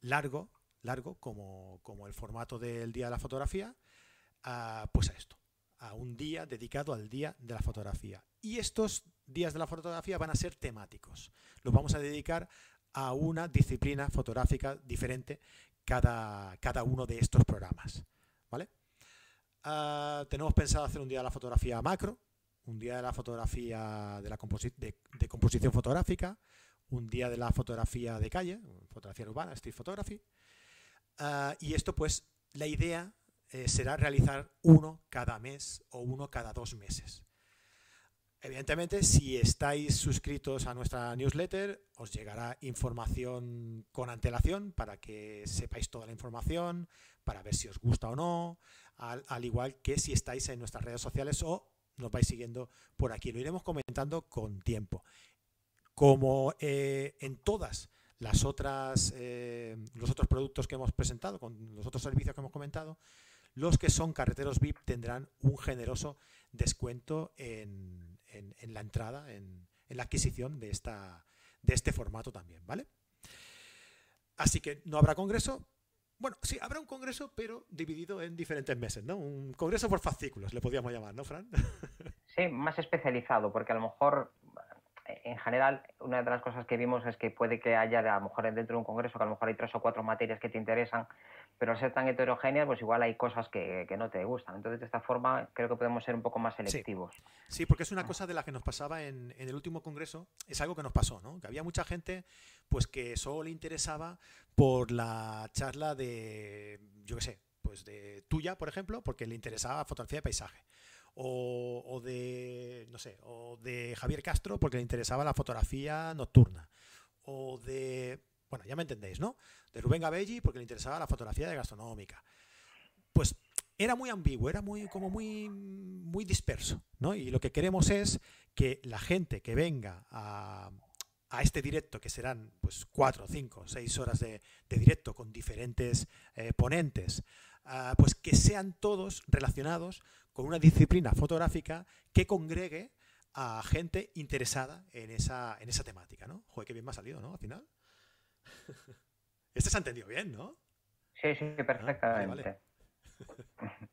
largo, largo, como, como el formato del Día de la Fotografía, pues a esto, a un día dedicado al Día de la Fotografía. Y estos días de la fotografía van a ser temáticos. Los vamos a dedicar a una disciplina fotográfica diferente cada, cada uno de estos programas. ¿vale? Ah, tenemos pensado hacer un día de la fotografía macro, un día de la fotografía de, la de composición fotográfica, un día de la fotografía de calle, fotografía urbana, street photography. Ah, y esto, pues, la idea eh, será realizar uno cada mes o uno cada dos meses. Evidentemente, si estáis suscritos a nuestra newsletter, os llegará información con antelación para que sepáis toda la información, para ver si os gusta o no, al, al igual que si estáis en nuestras redes sociales o nos vais siguiendo por aquí. Lo iremos comentando con tiempo como eh, en todas las otras, eh, los otros productos que hemos presentado, con los otros servicios que hemos comentado, los que son carreteros VIP tendrán un generoso descuento en, la entrada, en, la adquisición de, esta, de este formato también, ¿vale? Así que no habrá congreso. Bueno, sí, habrá un congreso, pero dividido en diferentes meses, ¿no? Un congreso por fascículos, le podríamos llamar, ¿no, Fran? *laughs* Sí, más especializado, porque a lo mejor en general, una de las cosas que vimos es que puede que haya, a lo mejor dentro de un congreso, que a lo mejor hay tres o cuatro materias que te interesan, pero al ser tan heterogéneas, pues igual hay cosas que, no te gustan. Entonces, de esta forma, creo que podemos ser un poco más selectivos. Sí, porque es una cosa de la que nos pasaba en, el último congreso, es algo que nos pasó, ¿no? Que había mucha gente, pues que solo le interesaba por la charla de, yo qué sé, pues de tuya, por ejemplo, porque le interesaba fotografía de paisaje o, de, no sé, o de Javier Castro porque le interesaba la fotografía nocturna, o de, bueno, ya me entendéis, ¿no? De Rubén Gabelli porque le interesaba la fotografía de gastronómica. Pues era muy ambiguo, era muy, como muy, muy disperso, ¿no? Y lo que queremos es que la gente que venga a, a este directo, que serán pues cuatro, cinco, seis horas de, directo con diferentes eh, ponentes, ah, pues que sean todos relacionados con una disciplina fotográfica que congregue a gente interesada en esa, en esa temática, ¿no? Joder, qué bien me ha salido, ¿no? Al final. *laughs* este se ha entendido bien, ¿no? Sí, sí, ah, perfectamente. *laughs*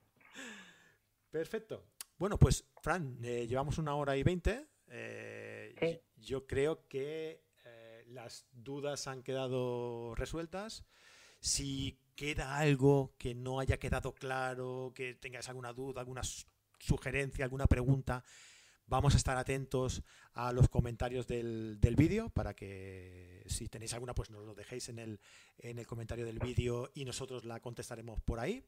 Perfecto. Bueno, pues, Fran, eh, llevamos una hora y veinte. Eh, yo creo que eh, las dudas han quedado resueltas. Si queda algo que no haya quedado claro, que tengáis alguna duda, alguna sugerencia, alguna pregunta, vamos a estar atentos a los comentarios del, vídeo para que si tenéis alguna, pues nos lo dejéis en el, en el comentario del vídeo y nosotros la contestaremos por ahí.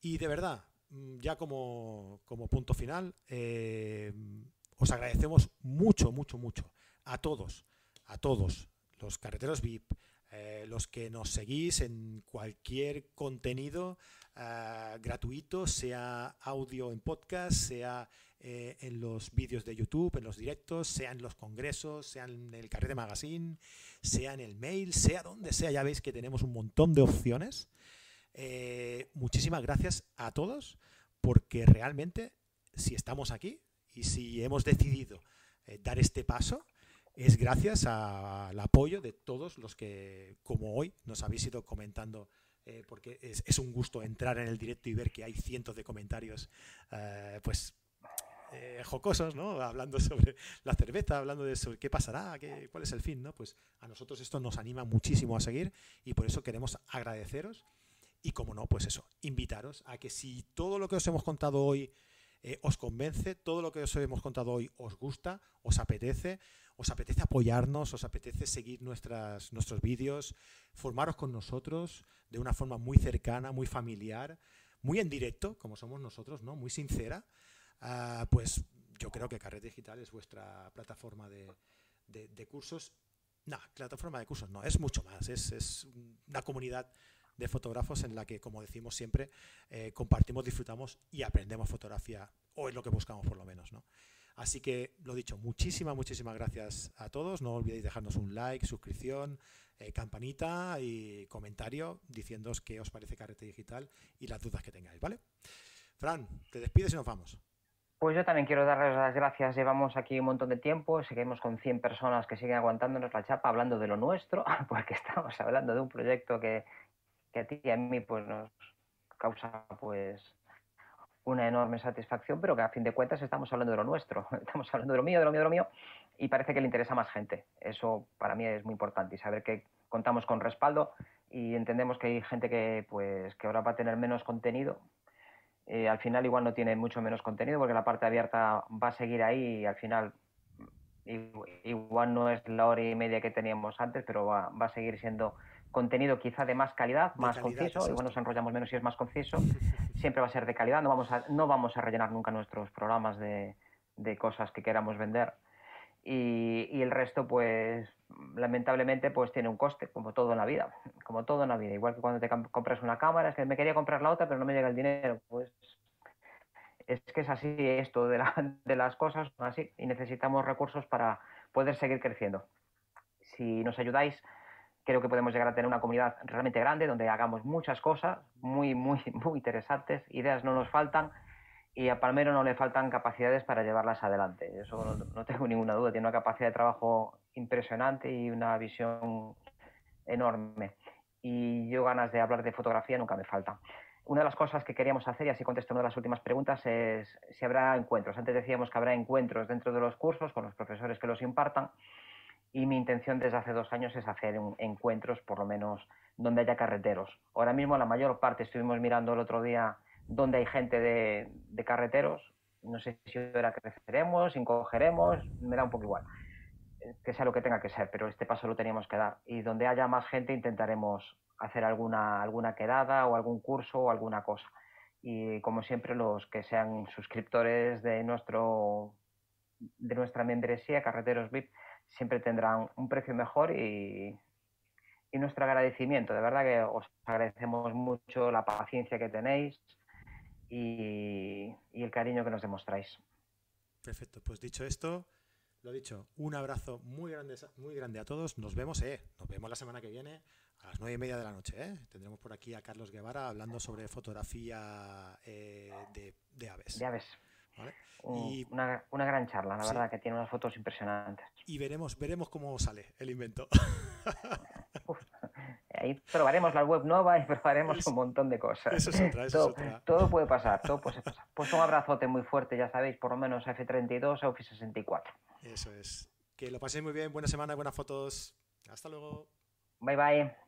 Y de verdad, mm, ya como, punto final, eh, os agradecemos mucho, mucho, mucho a todos, a todos los carreteros VIP, eh, los que nos seguís en cualquier contenido eh, gratuito, sea audio en podcast, sea eh, en los vídeos de YouTube, en los directos, sea en los congresos, sea en el Carrete Magazine, sea en el mail, sea donde sea. Ya veis que tenemos un montón de opciones. muchísimas gracias a todos porque realmente si estamos aquí y si hemos decidido dar este paso, es gracias al apoyo de todos los que, como hoy, nos habéis ido comentando, eh, porque es, un gusto entrar en el directo y ver que hay cientos de comentarios, eh, pues, eh, jocosos, ¿no? Hablando sobre la cerveza, hablando de sobre qué pasará, qué, cuál es el fin, ¿no? Pues a nosotros esto nos anima muchísimo a seguir y por eso queremos agradeceros y como no, pues eso, invitaros a que si todo lo que os hemos contado hoy eh, os convence, todo lo que os hemos contado hoy os gusta, os apetece, os apetece apoyarnos, os apetece seguir nuestras, nuestros vídeos, formaros con nosotros de una forma muy cercana, muy familiar, muy en directo, como somos nosotros, ¿no? Muy sincera, ah, pues yo creo que Carrete Digital es vuestra plataforma de, de, cursos. No, plataforma de cursos no, es mucho más, es, es una comunidad de fotógrafos en la que, como decimos siempre, eh, compartimos, disfrutamos y aprendemos fotografía, o es lo que buscamos por lo menos, ¿no? Así que, lo dicho, muchísimas, muchísimas gracias a todos. No olvidéis dejarnos un like, suscripción, eh, campanita y comentario diciéndoos qué os parece Carrete Digital y las dudas que tengáis, ¿vale? Fran, te despides y nos vamos. Pues yo también quiero darles las gracias. Llevamos aquí un montón de tiempo, seguimos con 100 personas que siguen aguantándonos la chapa hablando de lo nuestro, *laughs* porque estamos hablando de un proyecto que, que a ti y a mí pues, nos causa pues una enorme satisfacción, pero que a fin de cuentas estamos hablando de lo nuestro, *laughs* estamos hablando de lo mío, de lo mío, de lo mío, y parece que le interesa más gente. Eso para mí es muy importante y saber que contamos con respaldo y entendemos que hay gente que, pues, que ahora va a tener menos contenido. Eh, al final igual no tiene mucho menos contenido porque la parte abierta va a seguir ahí y al final igual no es la hora y media que teníamos antes, pero va, va a seguir siendo contenido quizá de más calidad, más conciso, igual nos enrollamos menos si es más conciso, siempre va a ser de calidad, no vamos a, no vamos a rellenar nunca nuestros programas de, de cosas que queramos vender. Y, y, el resto, pues, lamentablemente, pues tiene un coste, como todo en la vida, como todo en la vida. Igual que cuando te compras una cámara, es que me quería comprar la otra, pero no me llega el dinero. Pues es que es así esto de, la, de las cosas, así, y necesitamos recursos para poder seguir creciendo. Si nos ayudáis creo que podemos llegar a tener una comunidad realmente grande donde hagamos muchas cosas muy, muy, *laughs* muy interesantes, ideas no nos faltan y a Palmero no le faltan capacidades para llevarlas adelante. Eso no, tengo *laughs* ninguna duda, tiene una capacidad de trabajo impresionante y una visión enorme. Y yo ganas de hablar de fotografía nunca me faltan. Una de las cosas que queríamos hacer, y así contesto una de las últimas preguntas, es si habrá encuentros. Antes decíamos que habrá encuentros dentro de los cursos con los profesores que los impartan y mi intención desde hace dos años es hacer encuentros, por lo menos, donde haya carreteros. Ahora mismo la mayor parte, estuvimos mirando el otro día donde hay gente de, carreteros, no sé si ahora creceremos, encogeremos, me da un poco igual, que sea lo que tenga que ser, pero este paso lo teníamos que dar. Y donde haya más gente intentaremos hacer alguna, alguna quedada o algún curso o alguna cosa. Y como siempre, los que sean suscriptores de, nuestro, de nuestra membresía, Carreteros VIP, siempre tendrán un precio mejor y, nuestro agradecimiento. De verdad que os agradecemos mucho la paciencia que tenéis y, el cariño que nos demostráis. Perfecto, pues dicho esto, lo dicho, un abrazo muy grande, muy grande a todos. Nos vemos, eh, nos vemos la semana que viene a las nueve y media de la noche. Eh. Tendremos por aquí a Carlos Guevara hablando sobre fotografía eh, de, aves. De aves. Y, una, gran charla, la verdad, que tiene unas fotos impresionantes. Y veremos, veremos cómo sale el invento. *laughs* ahí probaremos la web nueva y probaremos un montón de cosas. Eso es otra, eso todo, es otra. todo puede pasar, todo puede pasar. Pues un abrazote muy fuerte, ya sabéis, por lo menos F32 a Office 64. Eso es. Que lo paséis muy bien, buena semana, buenas fotos. Hasta luego. Bye bye.